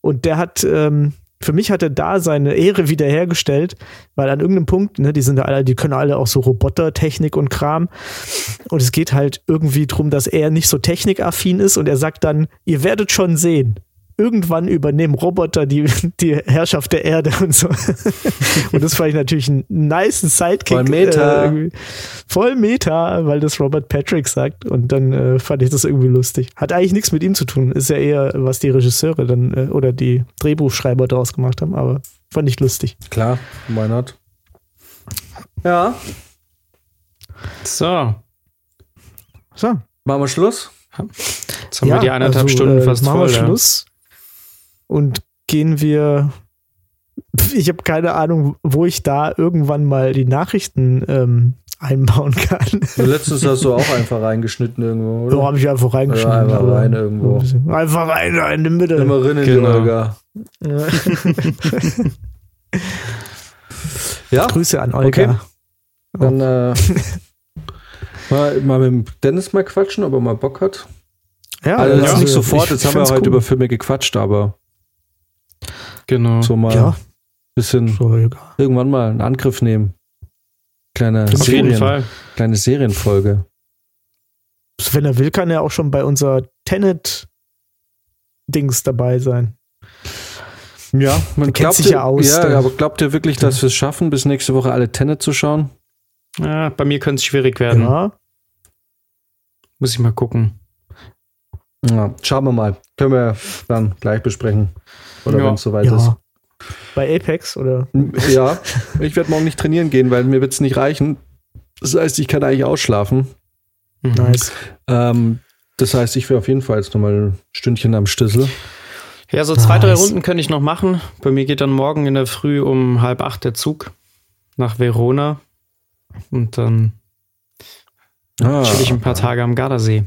Und der hat, ähm, für mich hat er da seine Ehre wiederhergestellt, weil an irgendeinem Punkt, ne, die sind da alle, die können alle auch so Robotertechnik und Kram. Und es geht halt irgendwie drum, dass er nicht so technikaffin ist und er sagt dann, ihr werdet schon sehen. Irgendwann übernehmen Roboter die, die Herrschaft der Erde und so. und das fand ich natürlich einen nice Sidekick. Voll Meta. Äh, voll Meta, weil das Robert Patrick sagt. Und dann äh, fand ich das irgendwie lustig. Hat eigentlich nichts mit ihm zu tun. Ist ja eher, was die Regisseure dann äh, oder die Drehbuchschreiber daraus gemacht haben. Aber fand ich lustig. Klar, why not? Ja, So, So. machen wir Schluss. jetzt haben wir die eineinhalb also, Stunden äh, fast machen voll. Wir ja. Schluss und gehen wir. Ich habe keine Ahnung, wo ich da irgendwann mal die Nachrichten ähm, einbauen kann. Du letztens hast du auch einfach reingeschnitten irgendwo, So oder? habe ich einfach reingeschrieben. Ja, einfach rein irgendwo. ein Einfach rein in die Mitte. Immer rein in Genau. die Olga. Ja, Grüße an Olga. dann äh, mal, mal mit dem Dennis mal quatschen, ob er mal Bock hat. Ja, also jetzt also nicht sofort, ich jetzt haben wir heute cool. über Filme gequatscht, aber Genau. so mal Ja, ein bisschen so, irgendwann mal einen Angriff nehmen. Kleine, Auf jeden Serien, Fall. kleine Serienfolge. Wenn er will, kann er auch schon bei unserer Tenet-Dings dabei sein. Ja, man kennt glaubt sich ja aus, Ja, aber glaubt ihr wirklich, dass wir es schaffen, bis nächste Woche alle Tenet zu schauen? Ja, bei mir könnte es schwierig werden. Ja. Muss ich mal gucken. Ja, schauen wir mal. Können wir dann gleich besprechen. Oder Ja. wenn es soweit ja. Bei Apex oder? ist. Ja, ich werde morgen nicht trainieren gehen, weil mir wird es nicht reichen. Das heißt, ich kann eigentlich ausschlafen. Mhm. Nice. Ähm, das heißt, ich wäre auf jeden Fall jetzt nochmal ein Stündchen am Stüssel. Ja, so zwei, drei Nice. Runden könnte ich noch machen. Bei mir geht dann morgen in der Früh um halb acht der Zug nach Verona. Und dann Ah, chill ich ein paar Tage am Gardasee.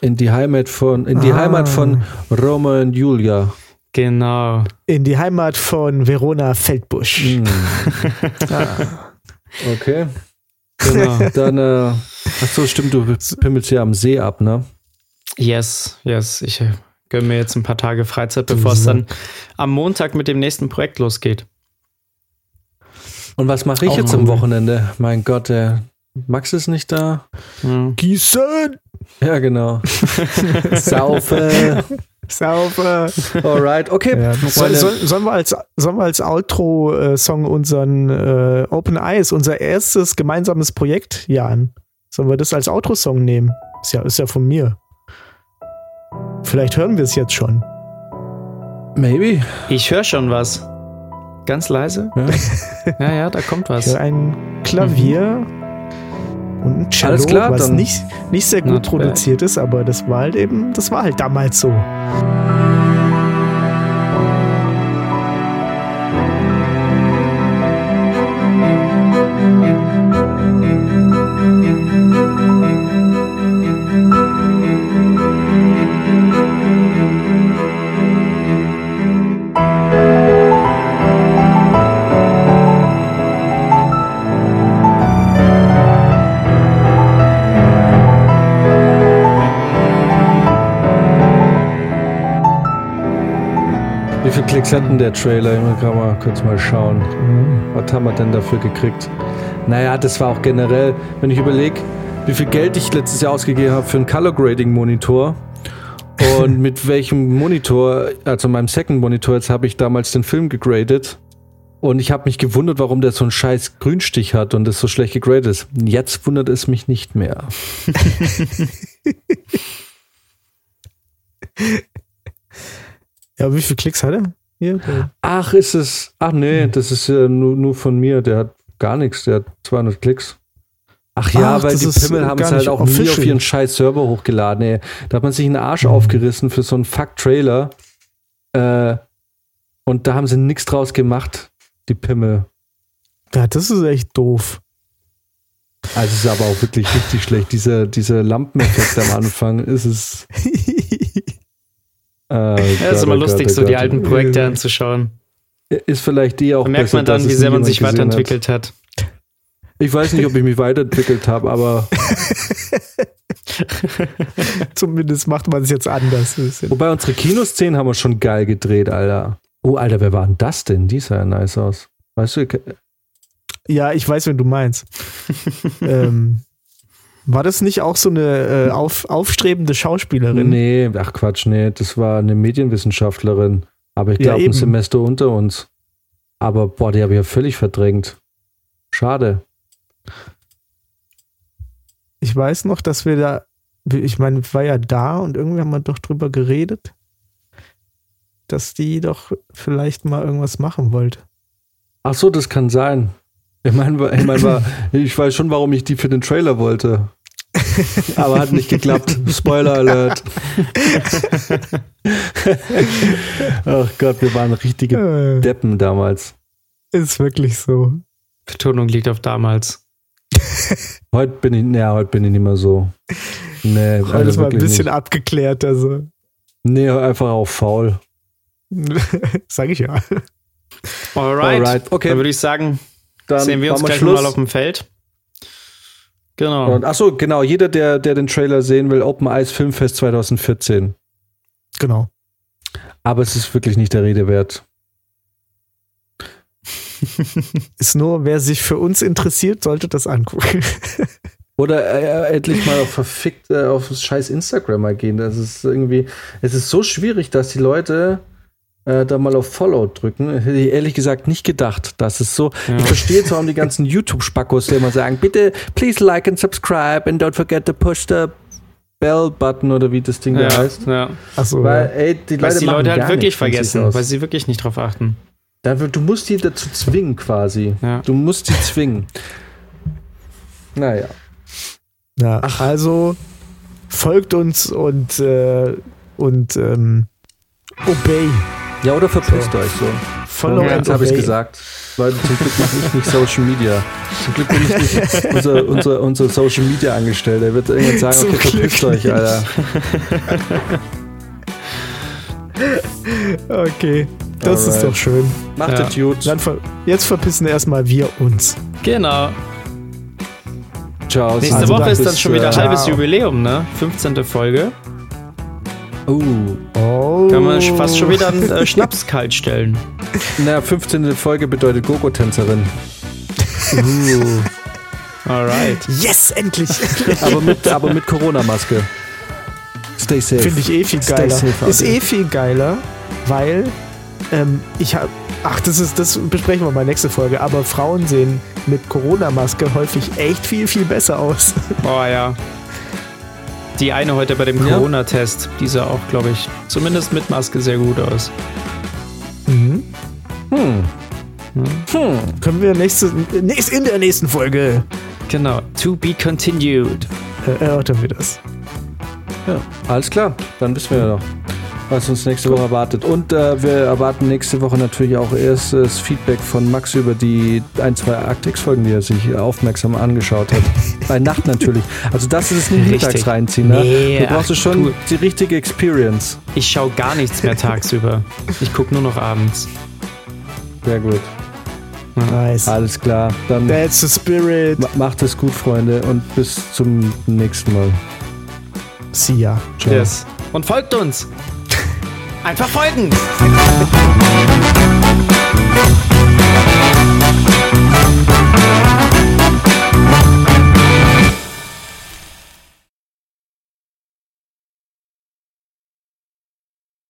in die Heimat von, in die Ah. Heimat von Roma und Julia. Genau. In die Heimat von Verona Feldbusch. Hm. Ah. Okay. genau. Dann, äh, ach so, stimmt, du pimmelst ja am See ab, ne? Yes, yes. Ich äh, gönne mir jetzt ein paar Tage Freizeit, bevor es dann am Montag mit dem nächsten Projekt losgeht. Und was mache ich Auch jetzt am Wochenende? Mein Gott, der Max ist nicht da. Ja. Gießen! Ja, genau. Saufe. Sauber! Alright, okay. Ja. Soll, soll, sollen, wir als, sollen wir als Outro-Song unseren äh, Open Eyes, unser erstes gemeinsames Projekt, Jan? Sollen wir das als Outro-Song nehmen? Ist ja, ist ja von mir. Vielleicht hören wir es jetzt schon. Maybe. Ich höre schon was. Ganz leise. Ja. Ja, ja, da kommt was. ein Klavier und ein Cello, Alles klar, was nicht, nicht sehr gut produziert ist, aber das war halt eben, das war halt damals so. Denn der Trailer? Gerade mal kurz mal schauen. Was haben wir denn dafür gekriegt? Naja, das war auch generell, wenn ich überlege, wie viel Geld ich letztes Jahr ausgegeben habe für einen Color Grading Monitor und mit welchem Monitor, also meinem Second Monitor, jetzt habe ich damals den Film gegradet und ich habe mich gewundert, warum der so einen scheiß Grünstich hat und das so schlecht gegradet ist. Jetzt wundert es mich nicht mehr. Ja, wie viele Klicks hat er? Hier, Ach, ist es. Ach nee, das ist äh, nur, nur von mir. Der hat gar nichts. Der hat 200 Klicks. Ach ja, Ach, weil die ist Pimmel haben es halt auch nie auf official. ihren scheiß Server hochgeladen. Ey. Da hat man sich einen Arsch aufgerissen für so einen Fuck-Trailer. Äh, und da haben sie nichts draus gemacht, die Pimmel. ja, das ist echt doof. Also es ist aber auch wirklich richtig schlecht. Dieser, dieser Lampeneffekt am Anfang ist es. Äh, Ja, Gott, ist immer Gott, lustig, oh so die Gott. alten Projekte anzuschauen. Ist vielleicht die auch Da merkt besser, man dann, wie sehr man sich gesehen hat. weiterentwickelt hat. Ich weiß nicht, ob ich mich weiterentwickelt habe, aber Zumindest macht man es jetzt anders. wobei unsere Kinoszenen haben wir schon geil gedreht, Alter. Oh, Alter, wer war denn das denn? Die sah ja nice aus. Weißt du, Ja, ich weiß, wen du meinst. ähm, war das nicht auch so eine äh, auf, aufstrebende Schauspielerin? nee, ach Quatsch, nee, das war eine Medienwissenschaftlerin. Aber ich Ja, glaube, ein eben. Semester unter uns. Aber boah, die habe ich ja völlig verdrängt. Schade. Ich weiß noch, dass wir da, ich meine, ich war ja da und irgendwie haben wir doch drüber geredet, dass die doch vielleicht mal irgendwas machen wollte. Ach so, das kann sein. Ich meine, ich, mein, ich weiß schon, warum ich die für den Trailer wollte. Aber hat nicht geklappt. Spoiler Alert. Ach Gott, wir waren richtige Äh, Deppen damals. ist wirklich so. Betonung liegt auf damals. Heute bin ich, naja, heute bin ich nicht mehr so. Nee, Heute also ist mal ein bisschen nicht. abgeklärt, also Nee, einfach auch faul. sag ich ja. Alright. Alright, okay. Dann würde ich sagen, Dann sehen wir uns gleich Schluss. mal auf dem Feld. Genau. Und, ach so, genau. Jeder, der, der den Trailer sehen will, Open Eyes Filmfest 2014. Genau. Aber es ist wirklich nicht der Rede wert. Ist nur, wer sich für uns interessiert, sollte das angucken. Oder äh, endlich mal auf verfickt äh, auf das scheiß Instagram mal gehen. Das ist irgendwie, es ist so schwierig, dass die Leute äh, da mal auf Follow drücken. Hätte ich ehrlich gesagt nicht gedacht. Das ist so. Ja. Ich verstehe jetzt, warum die ganzen YouTube-Spackos die immer sagen, bitte, please like and subscribe and don't forget to push the bell button oder wie das Ding da ja, heißt. ja. Achso. Weil, ey, die Leute die Leute halt wirklich vergessen, weil sie wirklich nicht drauf achten. Da wird- Du musst die dazu zwingen, quasi. Ja. Du musst die zwingen. Naja. Ja, also folgt uns und, äh, und ähm, obey. Ja, oder verpisst So. euch so. Follow Ja, habe ich gesagt. Weil zum Glück mache ich nicht Social Media. Zum Glück bin ich nicht unser, unser, unser Social Media Angestellter. Er wird irgendwann sagen, Zum okay, Glück verpisst euch, nicht. Alter. Okay, das ist Alright. doch schön. Macht Ja. es gut. Dann ver jetzt verpissen erstmal wir uns. Genau. Ciao. Nächste Also Woche ist dann schon wieder äh, halbes Ciao. Jubiläum, ne? 15. Folge. Uh, Oh. Kann man fast schon wieder einen äh, Schnaps kalt stellen. na, 15. Folge bedeutet Gogo-Tänzerin. Uh, Alright. Yes, endlich. aber mit, aber mit Corona-Maske. Stay safe. Finde ich eh viel Stay geiler. safe Ist eh viel geiler, weil ähm, ich habe. Ach, das ist, das besprechen wir mal nächste Folge. Aber Frauen sehen mit Corona-Maske häufig echt viel, viel besser aus. Oh ja. Die eine heute bei dem Ja. Corona-Test, die sah auch, glaube ich, zumindest mit Maske sehr gut aus. Mhm. Hm. Hm. Können wir nächste, nächst, in der nächsten Folge Genau. To be continued. äh, erörtern wir das. Ja, alles klar. Dann wissen wir ja noch, was uns nächste Woche erwartet. Und äh, wir erwarten nächste Woche natürlich auch erstes Feedback von Max über die ein, zwei Arctix-Folgen, die er sich aufmerksam angeschaut hat. Bei Nacht natürlich. Also das ist es nicht Richtig. mittags reinziehen. Ne? Nee, du brauchst ach, schon du- die richtige Experience. Ich schaue gar nichts mehr tagsüber. Ich gucke nur noch abends. Sehr gut. Nice. Alles klar. Dann That's the spirit. ma- macht es gut, Freunde. Und bis zum nächsten Mal. See ya. Ciao. Yes. Und folgt uns. Einfach folgen.